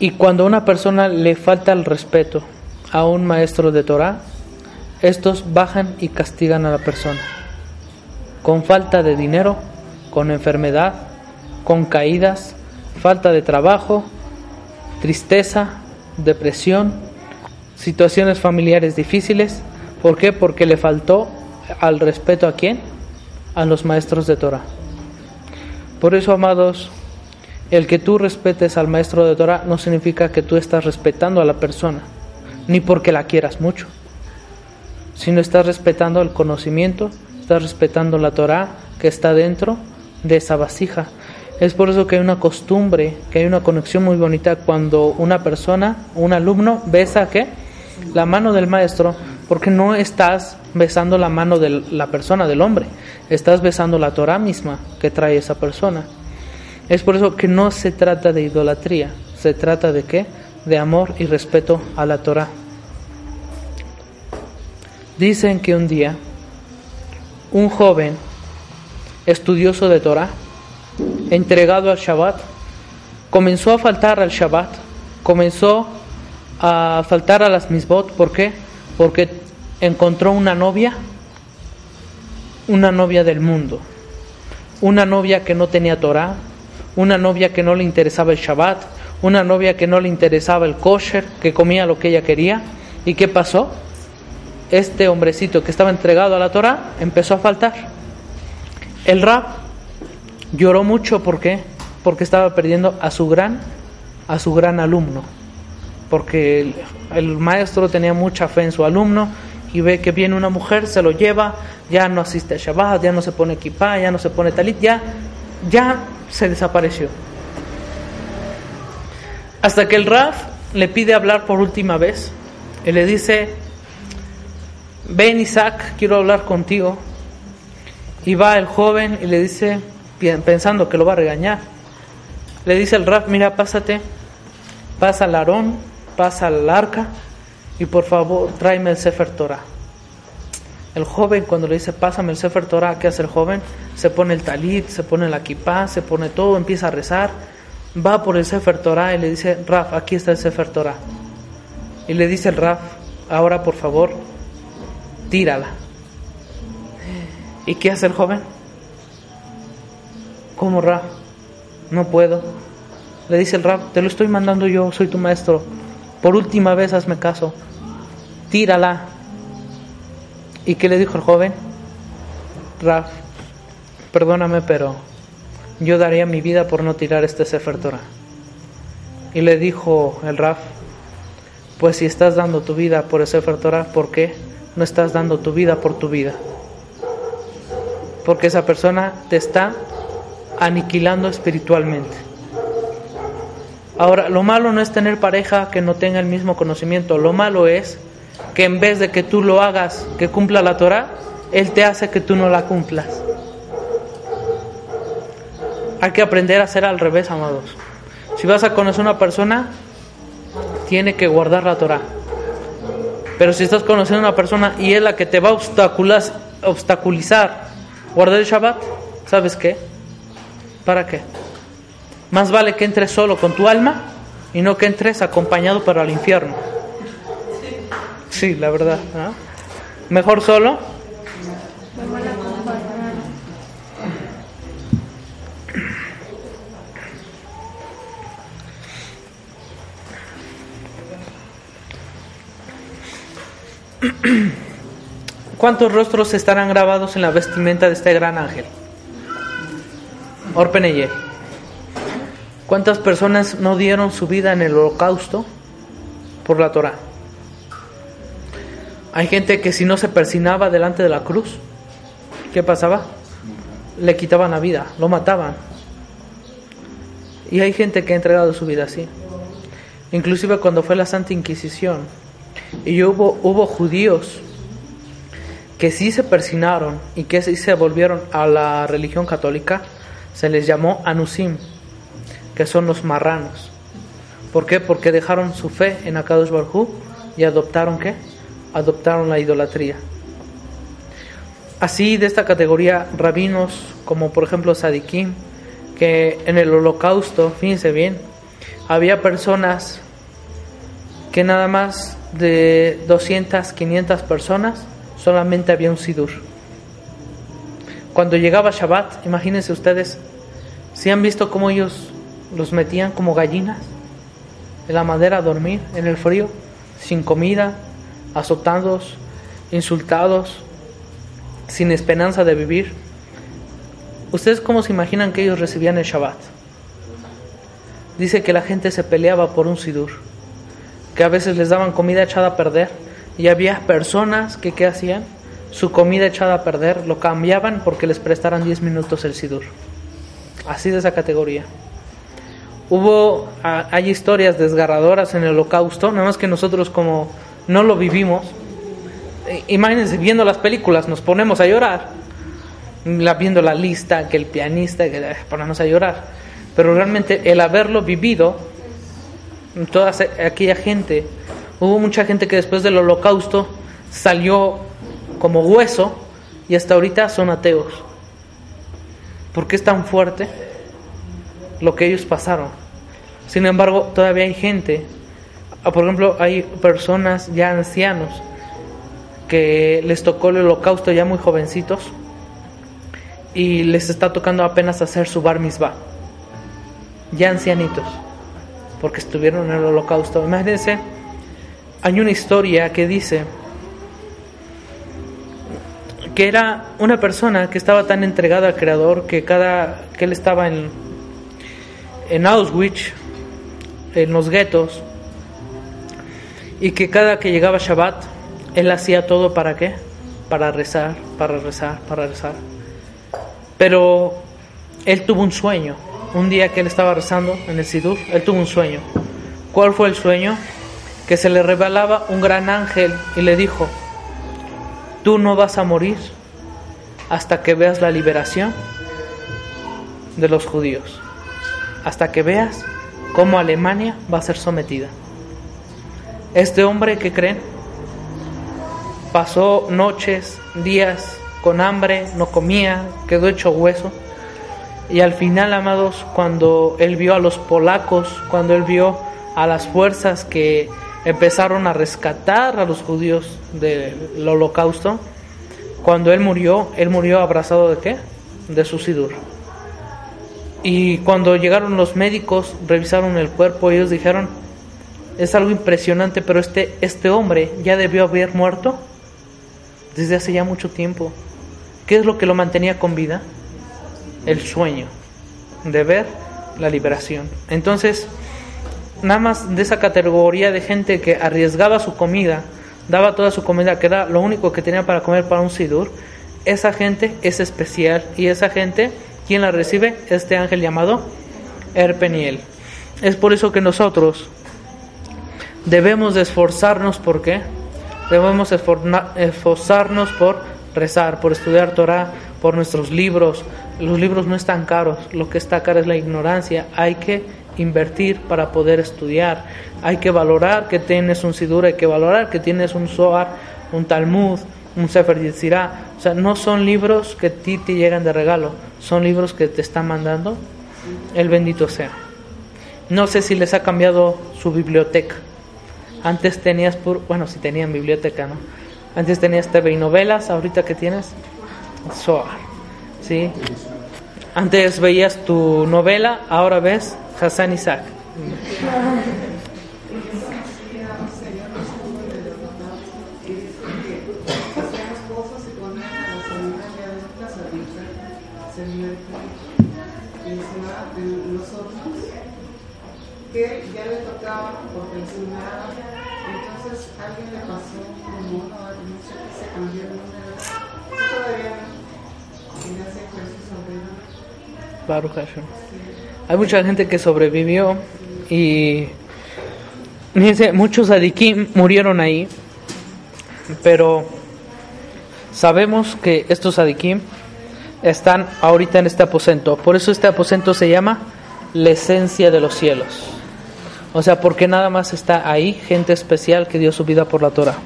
Y cuando a una persona le falta el respeto a un maestro de Torah, estos bajan y castigan a la persona. Con falta de dinero, con enfermedad, con caídas, falta de trabajo, tristeza, depresión, situaciones familiares difíciles. ¿Por qué? Porque le faltó al respeto a quién? A los maestros de Torah. Por eso, amados, el que tú respetes al maestro de Torah no significa que tú estás respetando a la persona, ni porque la quieras mucho, sino estás respetando el conocimiento, estás respetando la Torah que está dentro de esa vasija. Es por eso que hay una costumbre, que hay una conexión muy bonita cuando una persona, un alumno, besa ¿qué? la mano del maestro, porque no estás besando la mano de la persona, del hombre, estás besando la Torah misma que trae esa persona. Es por eso que no se trata de idolatría, se trata de qué? De amor y respeto a la Torah. Dicen que un día un joven estudioso de Torah, entregado al Shabbat, comenzó a faltar al Shabbat, comenzó a faltar a las misbot, ¿por qué? Porque encontró una novia, una novia del mundo, una novia que no tenía Torah, una novia que no le interesaba el Shabbat, una novia que no le interesaba el kosher, que comía lo que ella quería. ¿Y qué pasó? Este hombrecito que estaba entregado a la Torah empezó a faltar. El rab lloró mucho, ¿por qué? Porque estaba perdiendo a su gran, a su gran alumno. Porque el, el maestro tenía mucha fe en su alumno y ve que viene una mujer, se lo lleva, ya no asiste a Shabbat, ya no se pone equipa, ya no se pone talit, ya, ya se desapareció. Hasta que el Raf le pide hablar por última vez y le dice, ven Isaac, quiero hablar contigo. Y va el joven y le dice, pensando que lo va a regañar, le dice el Raf, mira, pásate, pasa al Aarón, pasa al arca y por favor tráeme el Sefer Torah. El joven cuando le dice, pásame el Sefer Torah, ¿qué hace el joven? Se pone el talit, se pone la kippah, se pone todo, empieza a rezar, va por el Sefer Torah y le dice, Raf, aquí está el Sefer Torah. Y le dice el Raf, ahora por favor, tírala. ¿Y qué hace el joven? ¿Cómo Raf? No puedo. Le dice el Raf, te lo estoy mandando yo, soy tu maestro. Por última vez hazme caso. Tírala. ¿Y qué le dijo el joven? Raf, perdóname, pero yo daría mi vida por no tirar este Sefer Torah. Y le dijo el Raf, pues si estás dando tu vida por el Sefer Torah, ¿por qué no estás dando tu vida por tu vida? Porque esa persona te está aniquilando espiritualmente. Ahora, lo malo no es tener pareja que no tenga el mismo conocimiento, lo malo es que en vez de que tú lo hagas, que cumpla la Torah, Él te hace que tú no la cumplas. Hay que aprender a hacer al revés, amados. Si vas a conocer a una persona, tiene que guardar la Torah. Pero si estás conociendo a una persona y es la que te va a obstaculizar, guardar el Shabbat, ¿sabes qué? ¿Para qué? Más vale que entres solo con tu alma y no que entres acompañado para el infierno. Sí, la verdad. Mejor solo. ¿Cuántos rostros estarán grabados en la vestimenta de este gran ángel? Orpeneye. ¿Cuántas personas no dieron su vida en el holocausto por la Torah? Hay gente que si no se persinaba delante de la cruz, ¿qué pasaba? Le quitaban la vida, lo mataban. Y hay gente que ha entregado su vida así. Inclusive cuando fue la Santa Inquisición, y hubo, hubo judíos que sí se persinaron y que sí se volvieron a la religión católica, se les llamó anusim, que son los marranos. ¿Por qué? Porque dejaron su fe en Akadosh Barhu y adoptaron qué? adoptaron la idolatría. Así de esta categoría rabinos como por ejemplo Sadikim, que en el holocausto, fíjense bien, había personas que nada más de 200, 500 personas, solamente había un sidur. Cuando llegaba Shabbat, imagínense ustedes, si han visto cómo ellos los metían como gallinas en la madera a dormir, en el frío, sin comida, azotados, insultados, sin esperanza de vivir. ¿Ustedes cómo se imaginan que ellos recibían el Shabbat? Dice que la gente se peleaba por un sidur, que a veces les daban comida echada a perder y había personas que ¿qué hacían? Su comida echada a perder lo cambiaban porque les prestaran 10 minutos el sidur. Así de esa categoría. Hubo, hay historias desgarradoras en el holocausto, nada más que nosotros como no lo vivimos, imagínense, viendo las películas nos ponemos a llorar, viendo la lista, que el pianista, que eh, ponemos a llorar, pero realmente el haberlo vivido, toda aquella gente, hubo mucha gente que después del holocausto salió como hueso y hasta ahorita son ateos. ¿Por qué es tan fuerte lo que ellos pasaron? Sin embargo, todavía hay gente, ah, por ejemplo, hay personas ya ancianos que les tocó el holocausto ya muy jovencitos y les está tocando apenas hacer su bar mitzvah, ya ancianitos, porque estuvieron en el holocausto. Imagínense, hay una historia que dice que era una persona que estaba tan entregada al Creador que cada que él estaba en, en Auschwitz, en los guetos, y que cada que llegaba Shabbat, él hacía todo para qué? Para rezar, para rezar, para rezar. Pero él tuvo un sueño. Un día que él estaba rezando en el Sidur, él tuvo un sueño. ¿Cuál fue el sueño? Que se le revelaba un gran ángel y le dijo, tú no vas a morir hasta que veas la liberación de los judíos, hasta que veas cómo Alemania va a ser sometida. Este hombre que creen pasó noches, días con hambre, no comía, quedó hecho hueso. Y al final, amados, cuando él vio a los polacos, cuando él vio a las fuerzas que empezaron a rescatar a los judíos del holocausto, cuando él murió, él murió abrazado de qué? De su sidur. Y cuando llegaron los médicos, revisaron el cuerpo, ellos dijeron, es algo impresionante, pero este, este hombre ya debió haber muerto desde hace ya mucho tiempo. ¿Qué es lo que lo mantenía con vida? El sueño de ver la liberación. Entonces, nada más de esa categoría de gente que arriesgaba su comida, daba toda su comida, que era lo único que tenía para comer para un sidur, esa gente es especial y esa gente, ¿quién la recibe? Este ángel llamado Erpeniel. Es por eso que nosotros debemos de esforzarnos, ¿por qué? Debemos esforzarnos por rezar, por estudiar Torah, por nuestros libros. Los libros no están caros, lo que está caro es la ignorancia. Hay que invertir para poder estudiar. Hay que valorar que tienes un Sidur, hay que valorar que tienes un Zohar, un Talmud, un Sefer Yetzirah. O sea, no son libros que a ti te llegan de regalo, son libros que te están mandando el bendito sea. No sé si les ha cambiado su biblioteca. Antes tenías, por, bueno, si tenían biblioteca, ¿no? Antes tenías TV y novelas, ahorita que tienes Zohar, ¿sí? Antes veías tu novela, ahora ves Hassan Isaac. que ya le tocaba porque entonces alguien le pasó como no, no sé qué se cambió el número, todavía no, ese ejercicio Hashem. Hay mucha gente que sobrevivió y fíjense, muchos adikim murieron ahí, pero sabemos que estos adikim están ahorita en este aposento. Por eso este aposento se llama la esencia de los cielos. O sea, porque nada más está ahí gente especial que dio su vida por la Torah.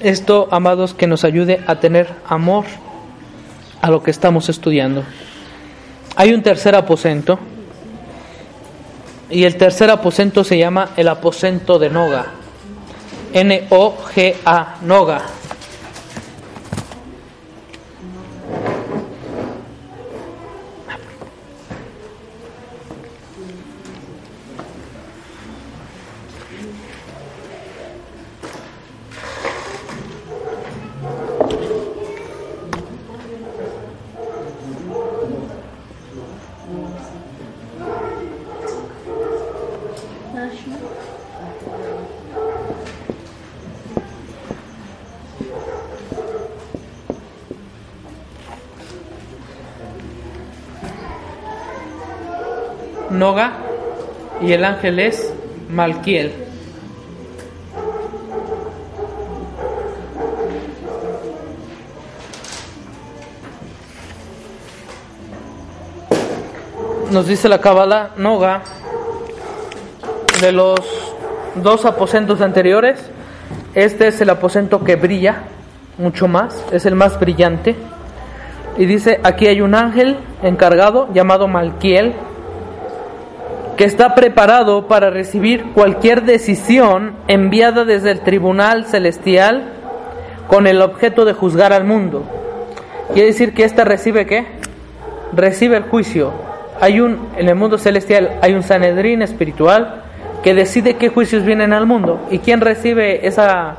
Esto, amados, que nos ayude a tener amor a lo que estamos estudiando. Hay un tercer aposento Y el tercer aposento se llama el aposento de Noga. N-O-G-A, Noga. Noga y el ángel es Malquiel. Nos dice la Cábala, Noga, de los dos aposentos anteriores, este es el aposento que brilla mucho más, es el más brillante. Y dice, aquí hay un ángel encargado llamado Malquiel, que está preparado para recibir cualquier decisión enviada desde el tribunal celestial con el objeto de juzgar al mundo. Quiere decir que ésta recibe qué? Recibe el juicio. Hay un en el mundo celestial hay un Sanedrín espiritual que decide qué juicios vienen al mundo y quién recibe esa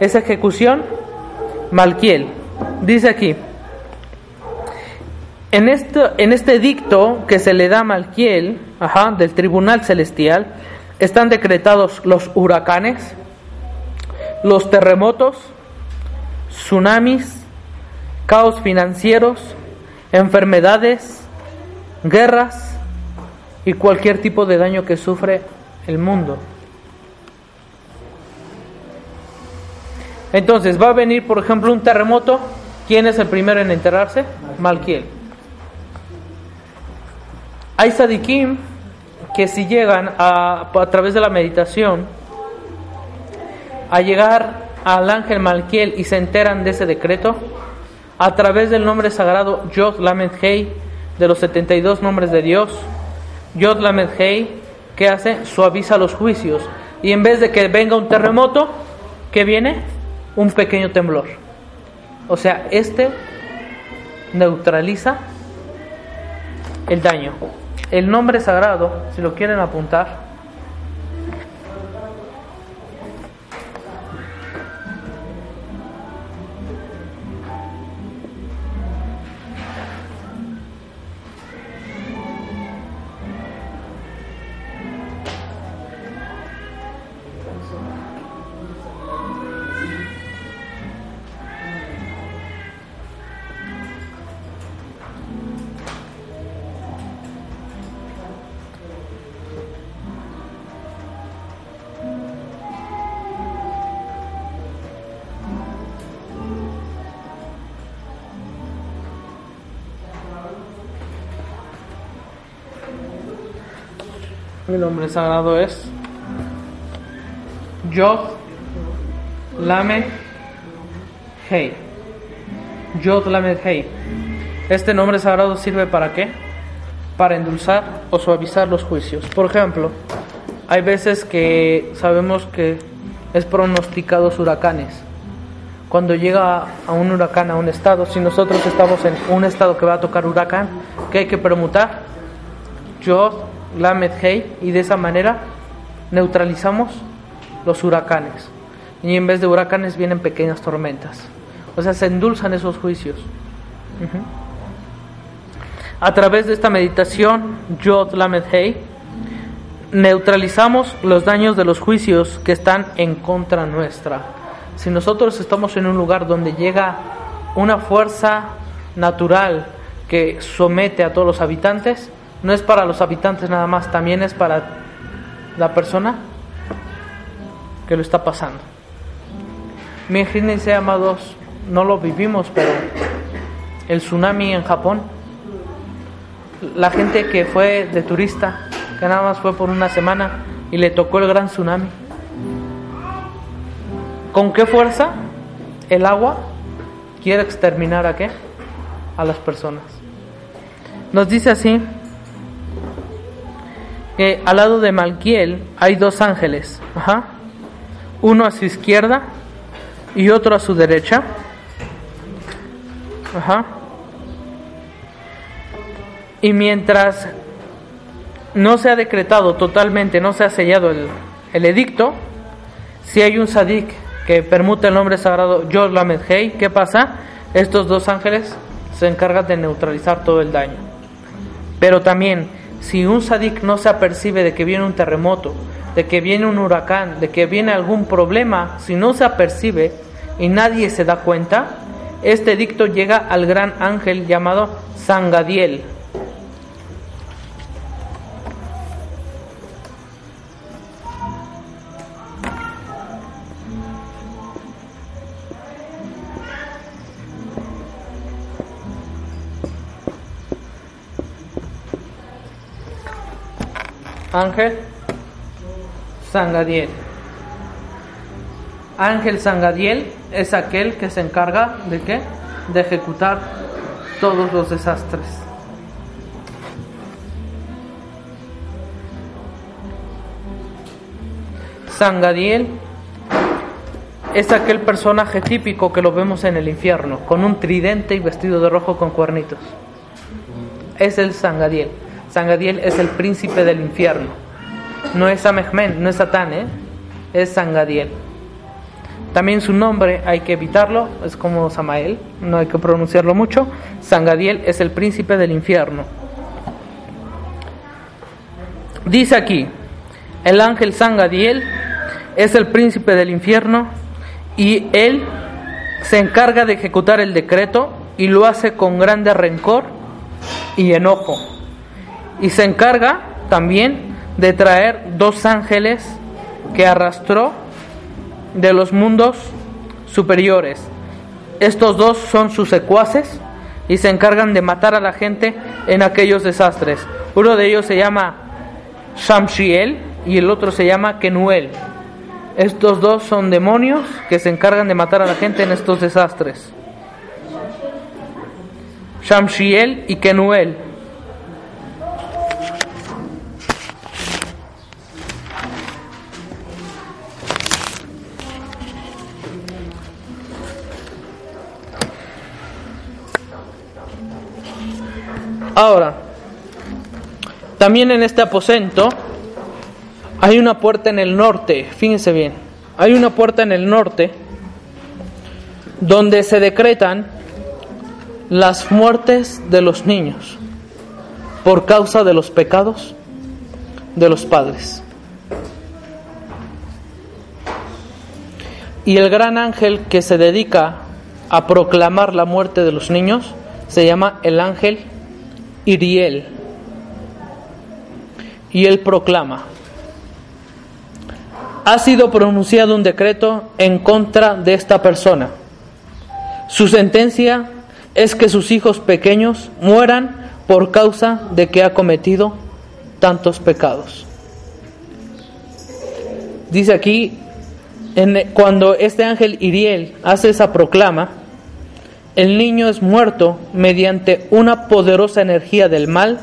esa ejecución? Malquiel. Dice aquí, en, esto, en este dicto que se le da a Malquiel, ajá, del tribunal celestial, están decretados los huracanes, los terremotos, tsunamis, caos financieros, enfermedades, guerras y cualquier tipo de daño que sufre el mundo. Entonces, va a venir, por ejemplo, un terremoto. ¿Quién es el primero en enterarse? Malquiel. Hay sadikim que si llegan a, través de la meditación a llegar al ángel Malquiel y se enteran de ese decreto, a través del nombre sagrado Yod Lamed Hei, de los 72 nombres de Dios, Yod Lamed Hei, ¿qué hace? Suaviza los juicios. Y en vez de que venga un terremoto, ¿qué viene? Un pequeño temblor. O sea, este neutraliza el daño. El nombre sagrado, si lo quieren apuntar, Mi nombre sagrado es Yod Lamed Hei. Yod Lamed Hei. Este nombre sagrado sirve para qué? Para endulzar o suavizar los juicios. Por ejemplo, hay veces que sabemos que es pronosticados huracanes. Cuando llega a un huracán a un estado, si nosotros estamos en un estado que va a tocar huracán, ¿qué hay que permutar? Yod Lamed y de esa manera neutralizamos los huracanes. Y en vez de huracanes vienen pequeñas tormentas. O sea, se endulzan esos juicios. A través de esta meditación, Yod Lamed Hei, neutralizamos los daños de los juicios que están en contra nuestra. Si nosotros estamos en un lugar donde llega una fuerza natural que somete a todos los habitantes, no es para los habitantes nada más, también es para la persona que lo está pasando. Imagínense, amados, no lo vivimos, pero el tsunami en Japón, la gente que fue de turista, que nada más fue por una semana y le tocó el gran tsunami. ¿Con qué fuerza el agua quiere exterminar a qué? A las personas. Nos dice así al lado de Malquiel hay dos ángeles, Ajá. uno a su izquierda y otro a su derecha. Ajá. Y mientras no se ha decretado totalmente, no se ha sellado el, el edicto, si hay un sadik que permute el nombre sagrado Yod Hei, ¿qué pasa? Estos dos ángeles se encargan de neutralizar todo el daño. Pero también, si un sadik no se apercibe de que viene un terremoto, de que viene un huracán, de que viene algún problema, si no se apercibe y nadie se da cuenta, este edicto llega al gran ángel llamado Sangadiel. Ángel Sangadiel. Ángel Sangadiel es aquel que se encarga de qué? De ejecutar todos los desastres. Sangadiel es aquel personaje típico que lo vemos en el infierno, con un tridente y vestido de rojo con cuernitos. Es el Sangadiel. Sangadiel es el príncipe del infierno. No es Amehmen, no es Satán, ¿eh? es Sangadiel. También su nombre hay que evitarlo, es como Samael, no hay que pronunciarlo mucho. Sangadiel es el príncipe del infierno. Dice aquí, el ángel Sangadiel es el príncipe del infierno y él se encarga de ejecutar el decreto y lo hace con grande rencor y enojo. Y se encarga también de traer dos ángeles que arrastró de los mundos superiores. Estos dos son sus secuaces y se encargan de matar a la gente en aquellos desastres. Uno de ellos se llama Shamshiel y el otro se llama Kenuel. Estos dos son demonios que se encargan de matar a la gente en estos desastres. Shamshiel y Kenuel. Ahora, también en este aposento hay una puerta en el norte, fíjense bien, hay una puerta en el norte donde se decretan las muertes de los niños por causa de los pecados de los padres. Y el gran ángel que se dedica a proclamar la muerte de los niños se llama el ángel Iriel. Y él proclama, ha sido pronunciado un decreto en contra de esta persona. Su sentencia es que sus hijos pequeños mueran por causa de que ha cometido tantos pecados. Dice aquí, en, cuando este ángel Iriel hace esa proclama, el niño es muerto mediante una poderosa energía del mal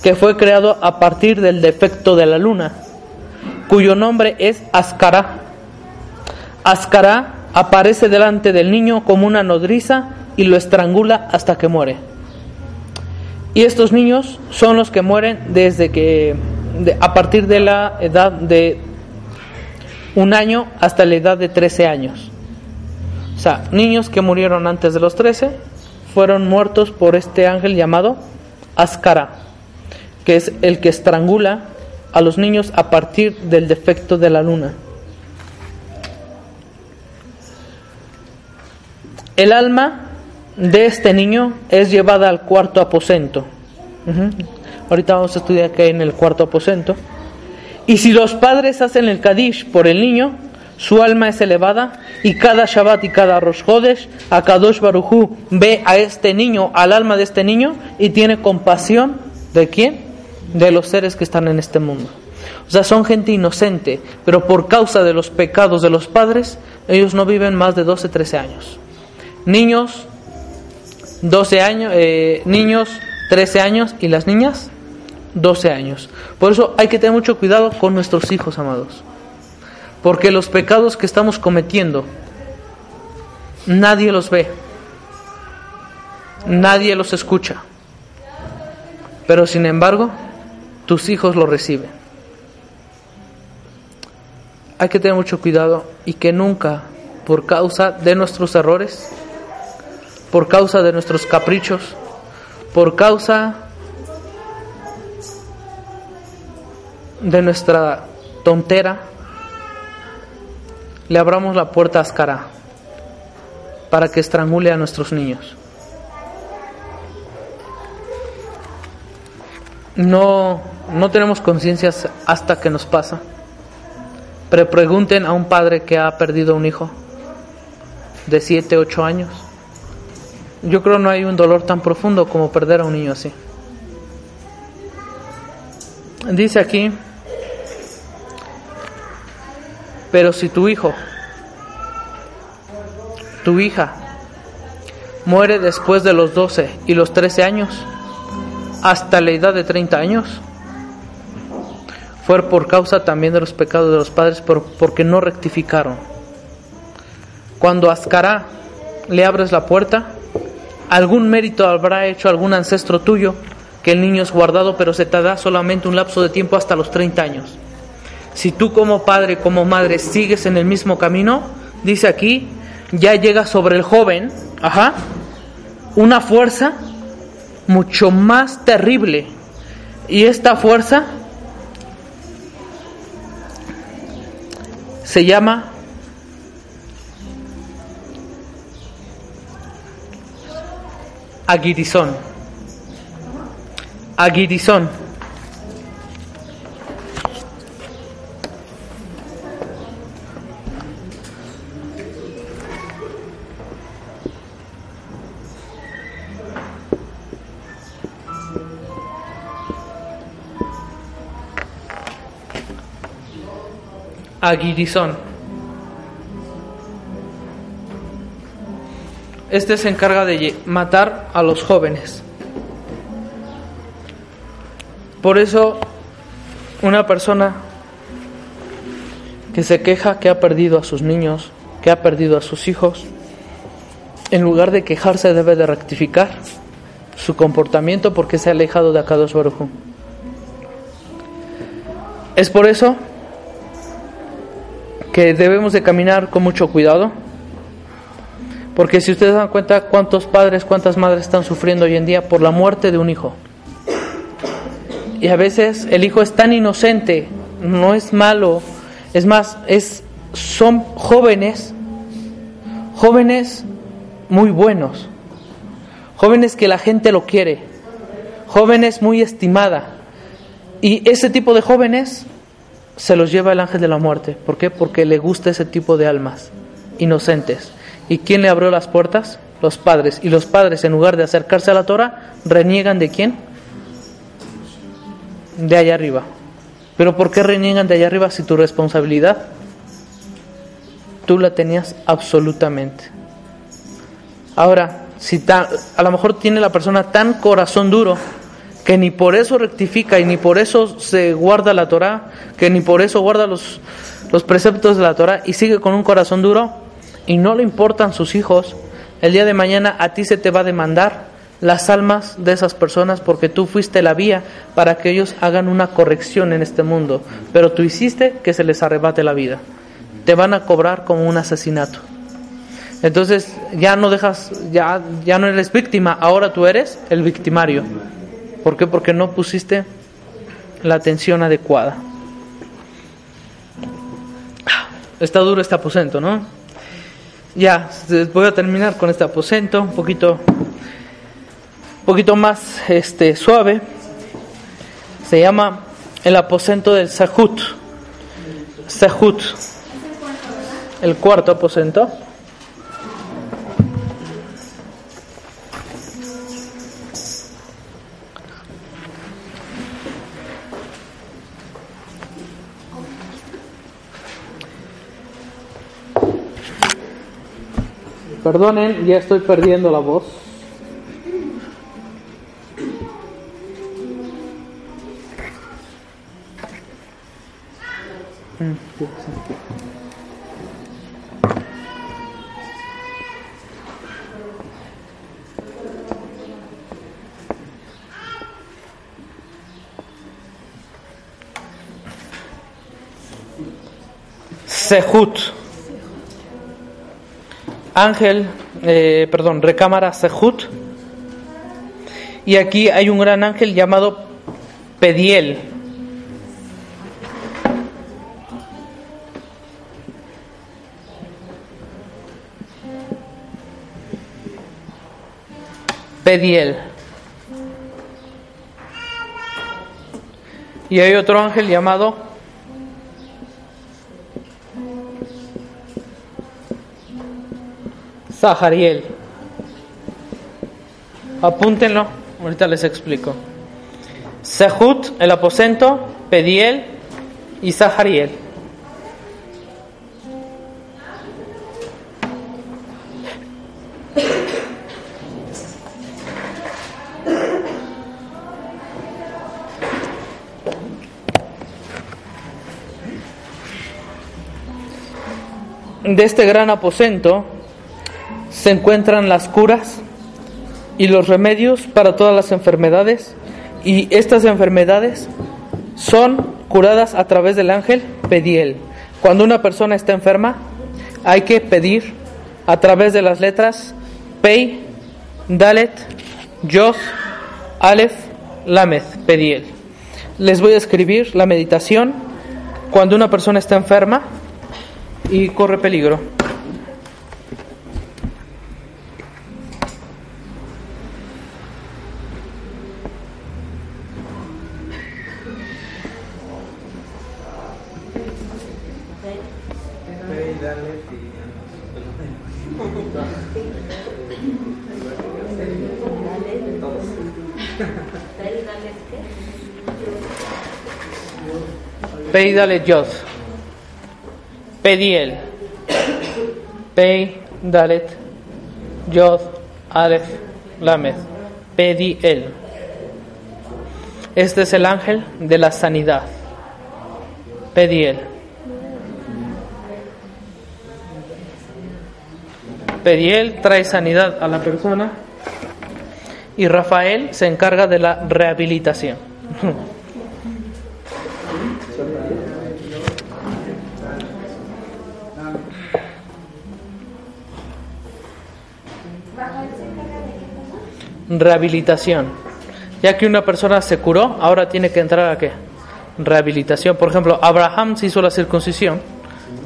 que fue creado a partir del defecto de la luna, cuyo nombre es Ascará. Ascará aparece delante del niño como una nodriza y lo estrangula hasta que muere. Y estos niños son los que mueren desde que a partir de la edad de un año hasta la edad de 13 años. O sea, niños que murieron antes de los 13 fueron muertos por este ángel llamado Ascara, que es el que estrangula a los niños a partir del defecto de la luna. El alma de este niño es llevada al cuarto aposento. Ahorita vamos a estudiar qué hay en el cuarto aposento. Y si los padres hacen el Kadish por el niño, su alma es elevada y cada Shabbat y cada Rosh Hodesh, Akadosh Barujú ve a este niño, al alma de este niño y tiene compasión de quién? De los seres que están en este mundo. O sea, son gente inocente, pero por causa de los pecados de los padres, ellos no viven más de 12, 13 años. Niños, 12 años, eh, niños, 13 años y las niñas, 12 años. Por eso hay que tener mucho cuidado con nuestros hijos, amados. Porque los pecados que estamos cometiendo, nadie los ve, nadie los escucha. Pero sin embargo, tus hijos lo reciben. Hay que tener mucho cuidado y que nunca, por causa de nuestros errores, por causa de nuestros caprichos, por causa de nuestra tontera, le abramos la puerta a Ascara para que estrangule a nuestros niños. No, no tenemos conciencia hasta que nos pasa. Pero pregunten a un padre que ha perdido un hijo de 7, 8 años. Yo creo no hay un dolor tan profundo como perder a un niño así. Dice aquí, pero si tu hijo, tu hija, muere después de los 12 y los 13 años, hasta la edad de 30 años, fue por causa también de los pecados de los padres, porque no rectificaron. Cuando Ascará le abres la puerta, algún mérito habrá hecho algún ancestro tuyo que el niño es guardado, pero se te da solamente un lapso de tiempo hasta los 30 años. Si tú como padre, como madre, sigues en el mismo camino, dice aquí, ya llega sobre el joven, ajá, una fuerza mucho más terrible. Y esta fuerza se llama aguirizón. Aguirizón. Aguirizón. Este se encarga de matar a los jóvenes. Por eso, una persona que se queja que ha perdido a sus niños, que ha perdido a sus hijos, en lugar de quejarse debe de rectificar su comportamiento porque se ha alejado de Akadosh Baruj Es por eso que debemos de caminar con mucho cuidado, porque si ustedes dan cuenta cuántos padres, cuántas madres están sufriendo hoy en día por la muerte de un hijo. Y a veces el hijo es tan inocente, no es malo, es más, es son jóvenes, jóvenes muy buenos, jóvenes que la gente lo quiere, jóvenes muy estimada. Y ese tipo de jóvenes se los lleva el ángel de la muerte. ¿Por qué? Porque le gusta ese tipo de almas inocentes. ¿Y quién le abrió las puertas? Los padres. Y los padres, en lugar de acercarse a la Torah, reniegan de quién? De allá arriba. Pero ¿por qué reniegan de allá arriba si tu responsabilidad tú la tenías absolutamente? Ahora, si a lo mejor tiene la persona tan corazón duro que ni por eso rectifica y ni por eso se guarda la Torah, que ni por eso guarda los, los preceptos de la Torah y sigue con un corazón duro y no le importan sus hijos, el día de mañana a ti se te va a demandar las almas de esas personas porque tú fuiste la vía para que ellos hagan una corrección en este mundo, pero tú hiciste que se les arrebate la vida. Te van a cobrar como un asesinato. Entonces ya no dejas, ya, ya no eres víctima, ahora tú eres el victimario. ¿Por qué? Porque no pusiste la atención adecuada. Está duro este aposento, ¿no? Ya, voy a terminar con este aposento, un poquito, un poquito más este, suave. Se llama el aposento del Sahut. Sahut, el cuarto aposento. Perdonen, ya estoy perdiendo la voz. Sehut. Ángel, eh, perdón, recámara Sehut. Y aquí hay un gran ángel llamado Pediel. Pediel. Y hay otro ángel llamado Zahariel. Apúntenlo, ahorita les explico. Sehut, el aposento, Pediel y Zahariel. De este gran aposento se encuentran las curas y los remedios para todas las enfermedades y estas enfermedades son curadas a través del ángel Pediel. Cuando una persona está enferma, hay que pedir a través de las letras Pei, Dalet, Yod, Aleph, Lameth, Pediel. Les voy a escribir la meditación cuando una persona está enferma y corre peligro. Pei Dalet Yod. Pediel. Pei Dalet Yod Aleph Lamed. Pediel. Este es el ángel de la sanidad. Pediel. Pediel trae sanidad a la persona y Rafael se encarga de la rehabilitación. rehabilitación. Ya que una persona se curó, ahora tiene que entrar a qué? Rehabilitación. Por ejemplo, Abraham se hizo la circuncisión,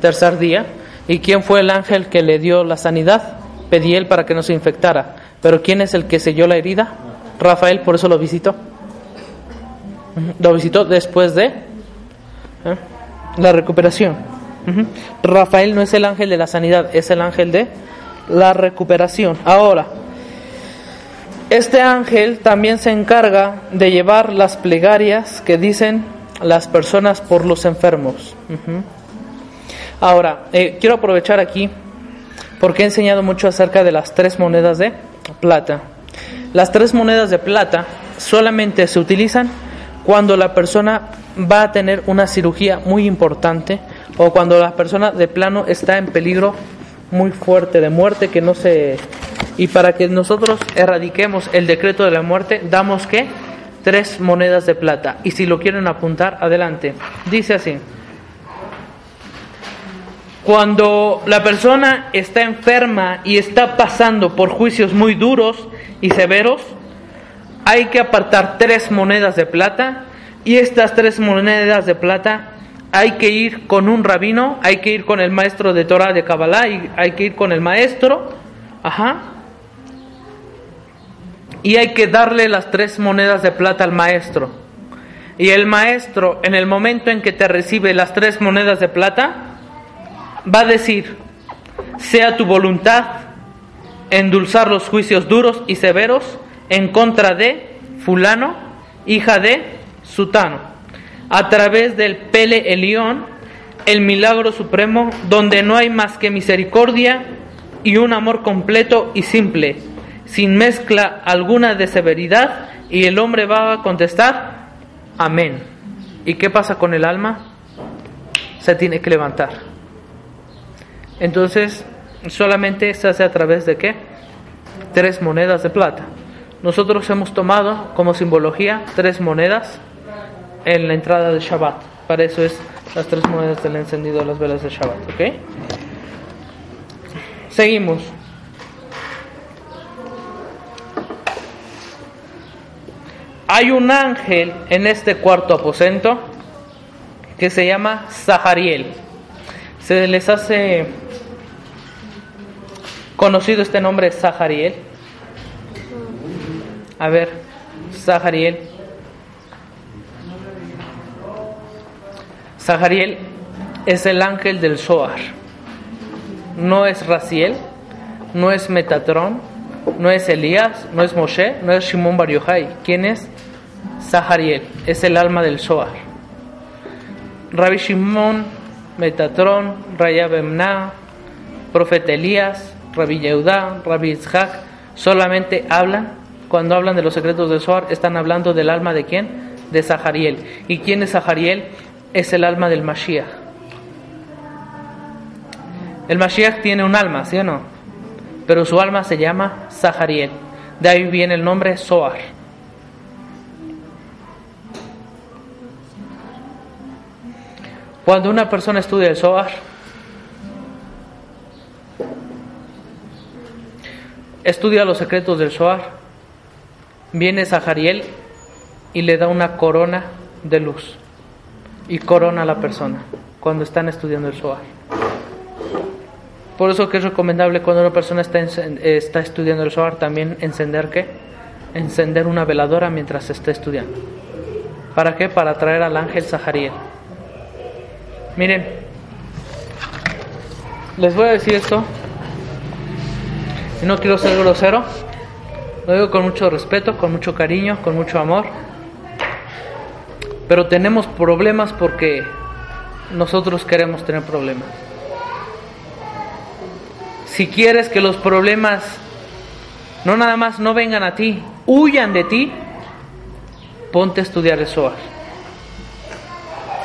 tercer día, ¿y quién fue el ángel que le dio la sanidad? Pedí él para que no se infectara. Pero ¿quién es el que selló la herida? Rafael, por eso lo visitó. Lo visitó después de ¿eh? la recuperación. Rafael no es el ángel de la sanidad, es el ángel de la recuperación. Ahora, este ángel también se encarga de llevar las plegarias que dicen las personas por los enfermos. Ahora, eh, quiero aprovechar aquí porque he enseñado mucho acerca de las tres monedas de plata. Las tres monedas de plata solamente se utilizan cuando la persona va a tener una cirugía muy importante o cuando la persona de plano está en peligro muy fuerte de muerte que no se y para que nosotros erradiquemos el decreto de la muerte, damos que tres monedas de plata. Y si lo quieren apuntar, adelante. Dice así. Cuando la persona está enferma y está pasando por juicios muy duros y severos, hay que apartar tres monedas de plata y estas tres monedas de plata hay que ir con un rabino, hay que ir con el maestro de Torah de Kabbalah, y hay que ir con el maestro, ajá, y hay que darle las tres monedas de plata al maestro. Y el maestro, en el momento en que te recibe las tres monedas de plata, va a decir, sea tu voluntad endulzar los juicios duros y severos en contra de fulano, hija de sutano, a través del Pele Elión, el milagro supremo, donde no hay más que misericordia y un amor completo y simple sin mezcla alguna de severidad y el hombre va a contestar, amén. ¿Y qué pasa con el alma? se tiene que levantar. Entonces, solamente se hace a través de qué? Tres monedas de plata. Nosotros hemos tomado como simbología tres monedas en la entrada de Shabbat. Para eso es las tres monedas del encendido de las velas de Shabbat. Seguimos. Hay un ángel en este cuarto aposento que se llama Zahariel. Se les hace conocido este nombre Zahariel. A ver, Zahariel. Zahariel es el ángel del Zohar. No es Raciel, no es Metatrón, no es Elías, no es Moshe, no es Shimon Bar. ¿Quién es? Zahariel, es el alma del Zohar. Rabbi Shimon, Metatrón, Raya Bemna, Profeta Elías, Rabbi Yehudá, Rabbi Itzhak, solamente hablan, cuando hablan de los secretos del Zohar, están hablando del alma de quién? De Zahariel. ¿Y quién es Zahariel? Es el alma del Mashiach. El Mashiach tiene un alma, ¿sí o no? Pero su alma se llama Zahariel. De ahí viene el nombre Zohar. Cuando una persona estudia el Zohar, estudia los secretos del Zohar, viene Zahariel y le da una corona de luz y corona a la persona cuando están estudiando el Zohar. Por eso que es recomendable cuando una persona está, está estudiando el Zohar también encender qué? Encender una veladora mientras está estudiando. ¿Para qué? Para atraer al ángel Zahariel. Miren, les voy a decir esto, no quiero ser grosero, lo digo con mucho respeto, con mucho cariño, con mucho amor, pero tenemos problemas porque nosotros queremos tener problemas. Si quieres que los problemas no nada más no vengan a ti, huyan de ti, ponte a estudiar el Zohar.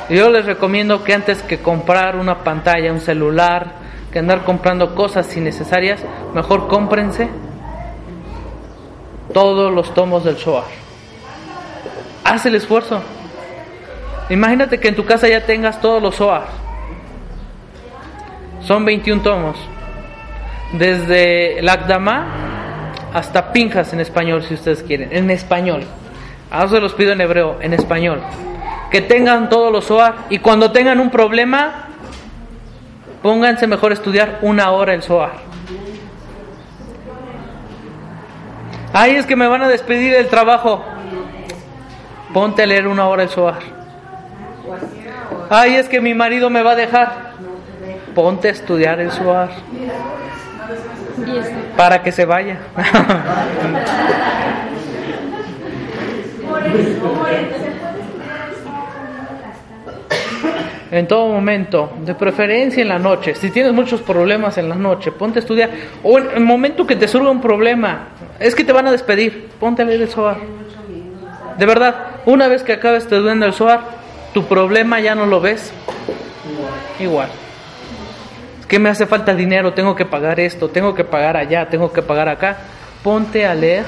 Yo les recomiendo que antes que comprar una pantalla, un celular, que andar comprando cosas innecesarias, mejor cómprense todos los tomos del Zohar. Haz el esfuerzo. Imagínate que en tu casa ya tengas todos los Zohar. Son 21 tomos. Desde el Akdama hasta Pinjas en español, si ustedes quieren. En español. Ahora se los pido en hebreo, en español que tengan todos los SOAR y cuando tengan un problema, pónganse mejor a estudiar una hora el SOAR. Ay, es que me van a despedir del trabajo. Ponte a leer una hora el SOAR. Ay, es que mi marido me va a dejar. Ponte a estudiar el SOAR. Para que se vaya. en todo momento, de preferencia en la noche. Si tienes muchos problemas en la noche, ponte a estudiar. O en el momento que te surja un problema, es que te van a despedir, ponte a leer el Zohar. De verdad, una vez que acabes estudiando el Zohar, tu problema ya no lo ves igual. Es que me hace falta dinero, tengo que pagar esto, tengo que pagar allá, tengo que pagar acá. Ponte a leer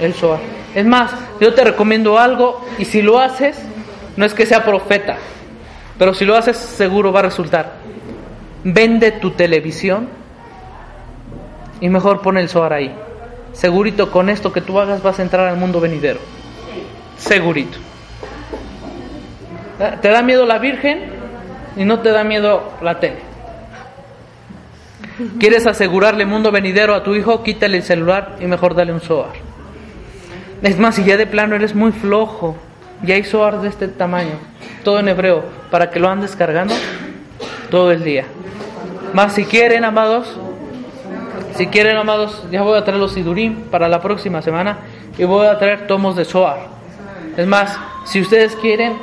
el Zohar. Es más, yo te recomiendo algo y si lo haces, no es que sea profeta, pero si lo haces, seguro va a resultar. Vende tu televisión y mejor pon el Zohar ahí. Segurito con esto que tú hagas vas a entrar al mundo venidero. Segurito. ¿Te da miedo la Virgen y no te da miedo la tele? ¿Quieres asegurarle mundo venidero a tu hijo? Quítale el celular y mejor dale un Zohar. Es más, si ya de plano eres muy flojo, ya hay Zohar de este tamaño, todo en hebreo, para que lo andes cargando todo el día. Más si quieren, amados, si quieren, amados, ya voy a traer los Sidurim para la próxima semana y voy a traer tomos de Zohar. Es más, si ustedes quieren,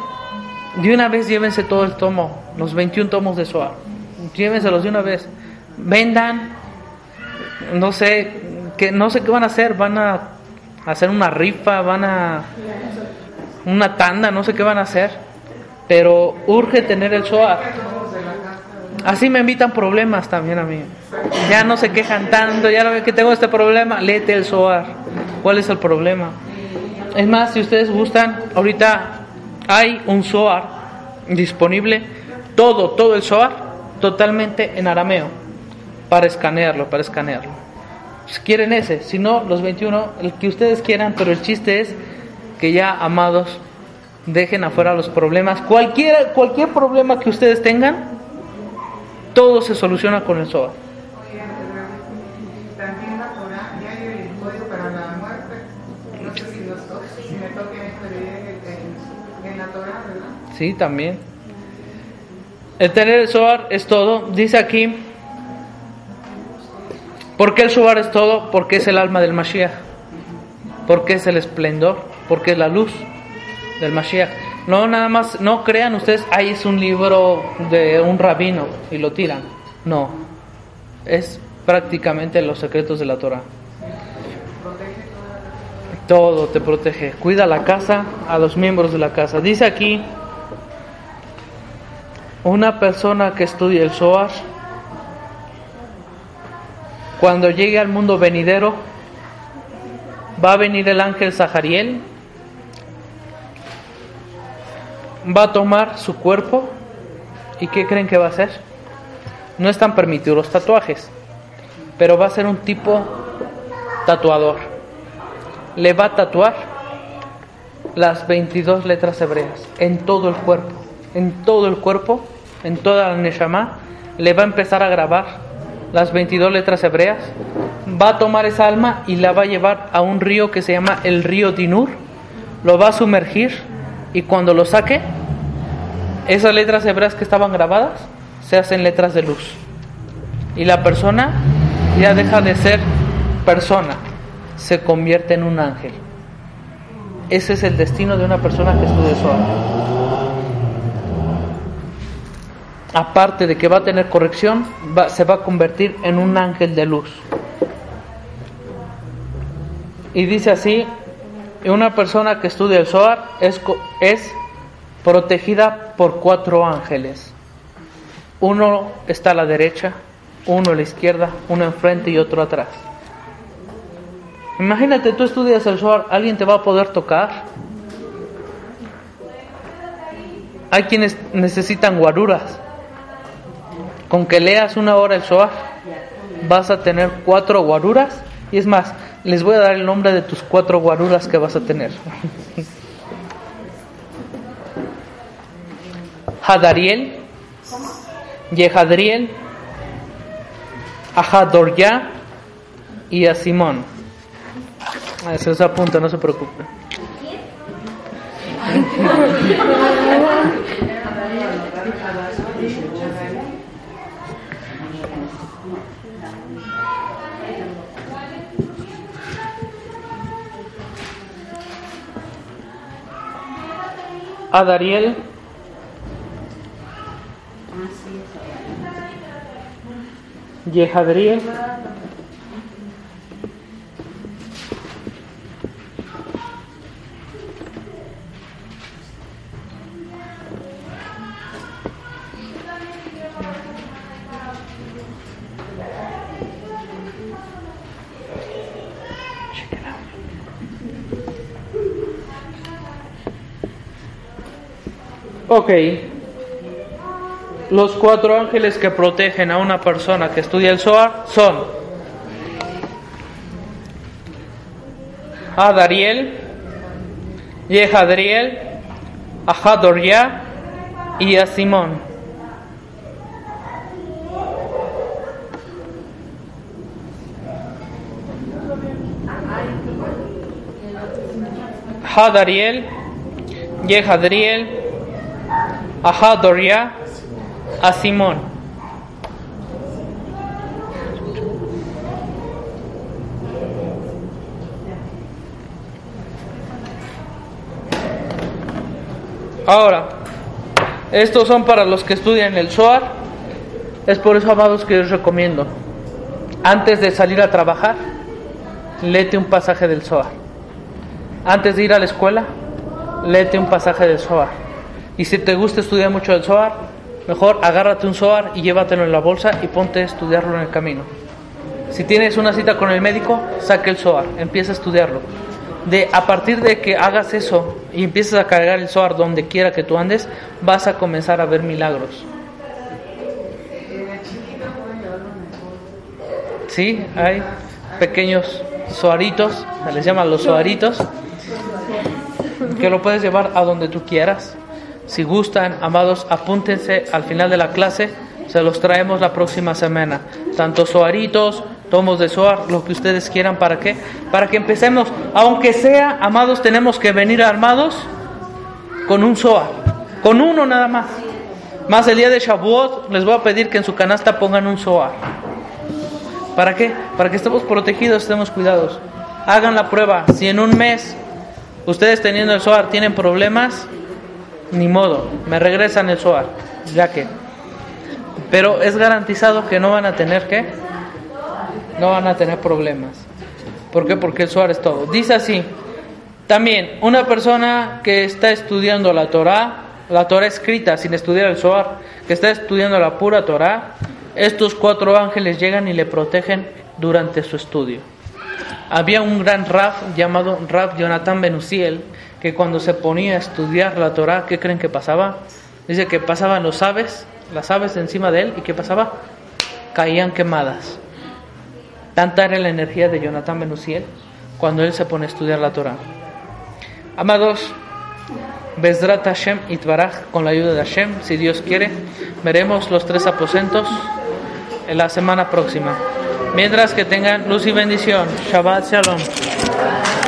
de una vez llévense todo el tomo, los 21 tomos de Zohar. Llévenselos de una vez. Vendan, no sé, que, no sé qué van a hacer, van a hacer una rifa, van a una tanda, no sé qué van a hacer, pero urge tener el SOAR. Así me invitan problemas también a mí. Ya no se quejan tanto, ya no que tengo este problema, léete el Zohar. ¿Cuál es el problema? Es más, si ustedes gustan, ahorita hay un Zohar disponible, todo, todo el Zohar, totalmente en arameo, para escanearlo, para escanearlo. Si quieren ese, si no, los 21, el que ustedes quieran, pero el chiste es que ya, amados, dejen afuera los problemas. Cualquier, cualquier problema que ustedes tengan, todo se soluciona con el ¿verdad? Sí, también. El tener el Zohar es todo. Dice aquí, ¿por qué el Zohar es todo? Porque es el alma del Mashiach. Porque es el esplendor. Porque es la luz del Mashiach. No, nada más, no crean ustedes, ahí es un libro de un rabino y lo tiran. No. Es prácticamente los secretos de la Torah. Todo te protege. Cuida la casa, a los miembros de la casa. Dice aquí, una persona que estudia el Zohar, cuando llegue al mundo venidero, va a venir el ángel Zahariel, va a tomar su cuerpo y ¿qué creen que va a hacer? No están permitidos los tatuajes, pero va a ser un tipo tatuador. Le va a tatuar las 22 letras hebreas en todo el cuerpo, en todo el cuerpo, en toda la Neshama, le va a empezar a grabar las 22 letras hebreas, va a tomar esa alma y la va a llevar a un río que se llama el río Dinur, lo va a sumergir y cuando lo saque, esas letras hebreas que estaban grabadas se hacen letras de luz. Y la persona ya deja de ser persona, se convierte en un ángel. Ese es el destino de una persona que estudia Zohar. Aparte de que va a tener corrección, se va a convertir en un ángel de luz. Y dice así, una persona que estudia el Zohar es, es protegida por cuatro ángeles. Uno está a la derecha, uno a la izquierda, uno enfrente y otro atrás. Imagínate, tú estudias el Zohar, ¿alguien te va a poder tocar? Hay quienes necesitan guaruras. Con que leas una hora el Zohar, vas a tener cuatro guaruras. Y es más, les voy a dar el nombre de tus cuatro guaruras que vas a tener. Hadariel, Yehadriel, Ajadorya y a Simón. Ah, Se os apunta, no se preocupe. Adariel, Yehadriel, Ok. Los cuatro ángeles que protegen a una persona que estudia el Zohar son Adariel, Yehadriel, Ajadorya y a Simón. Hadariel, Yehadriel, Ajadorya, a Simón. Ahora, estos son para los que estudian el Zohar. Es por eso, amados, que les recomiendo. Antes de salir a trabajar, léete un pasaje del Zohar. Antes de ir a la escuela, léete un pasaje del Zohar. Y si te gusta estudiar mucho el Zohar, mejor agárrate un Zohar y llévatelo en la bolsa y ponte a estudiarlo en el camino. Si tienes una cita con el médico, saque el Zohar, empieza a estudiarlo. De, a partir de que hagas eso y empieces a cargar el Zohar donde quiera que tú andes, vas a comenzar a ver milagros. Sí, hay pequeños soaritos, se les llaman los soaritos, que lo puedes llevar a donde tú quieras. Si gustan, amados, apúntense al final de la clase, se los traemos la próxima semana. Tanto soaritos, tomos de soar, lo que ustedes quieran, ¿para qué? Para que empecemos, aunque sea, amados, tenemos que venir armados con un soar, con uno nada más. Más el día de Shavuot, les voy a pedir que en su canasta pongan un soar. ¿Para qué? Para que estemos protegidos, estemos cuidados. Hagan la prueba. Si en un mes ustedes teniendo el SOAR tienen problemas, ni modo, me regresan el SOAR, ya que. Pero es garantizado que no van a tener qué? No van a tener problemas. ¿Por qué? Porque el SOAR es todo. Dice así. También, una persona que está estudiando la Torah, la Torah escrita sin estudiar el SOAR, que está estudiando la pura Torah, estos cuatro ángeles llegan y le protegen durante su estudio. Había un gran rab llamado Rab Jonathan Benusiel que cuando se ponía a estudiar la Torah, ¿qué creen que pasaba? Dice que pasaban los aves, las aves encima de él y ¿qué pasaba? Caían quemadas. Tanta era la energía de Jonathan Benusiel cuando él se pone a estudiar la Torah. Amados, Bezrat Hashem Itbaraj, con la ayuda de Hashem, si Dios quiere, veremos los tres aposentos en la semana próxima. Mientras que tengan luz y bendición. Shabbat Shalom.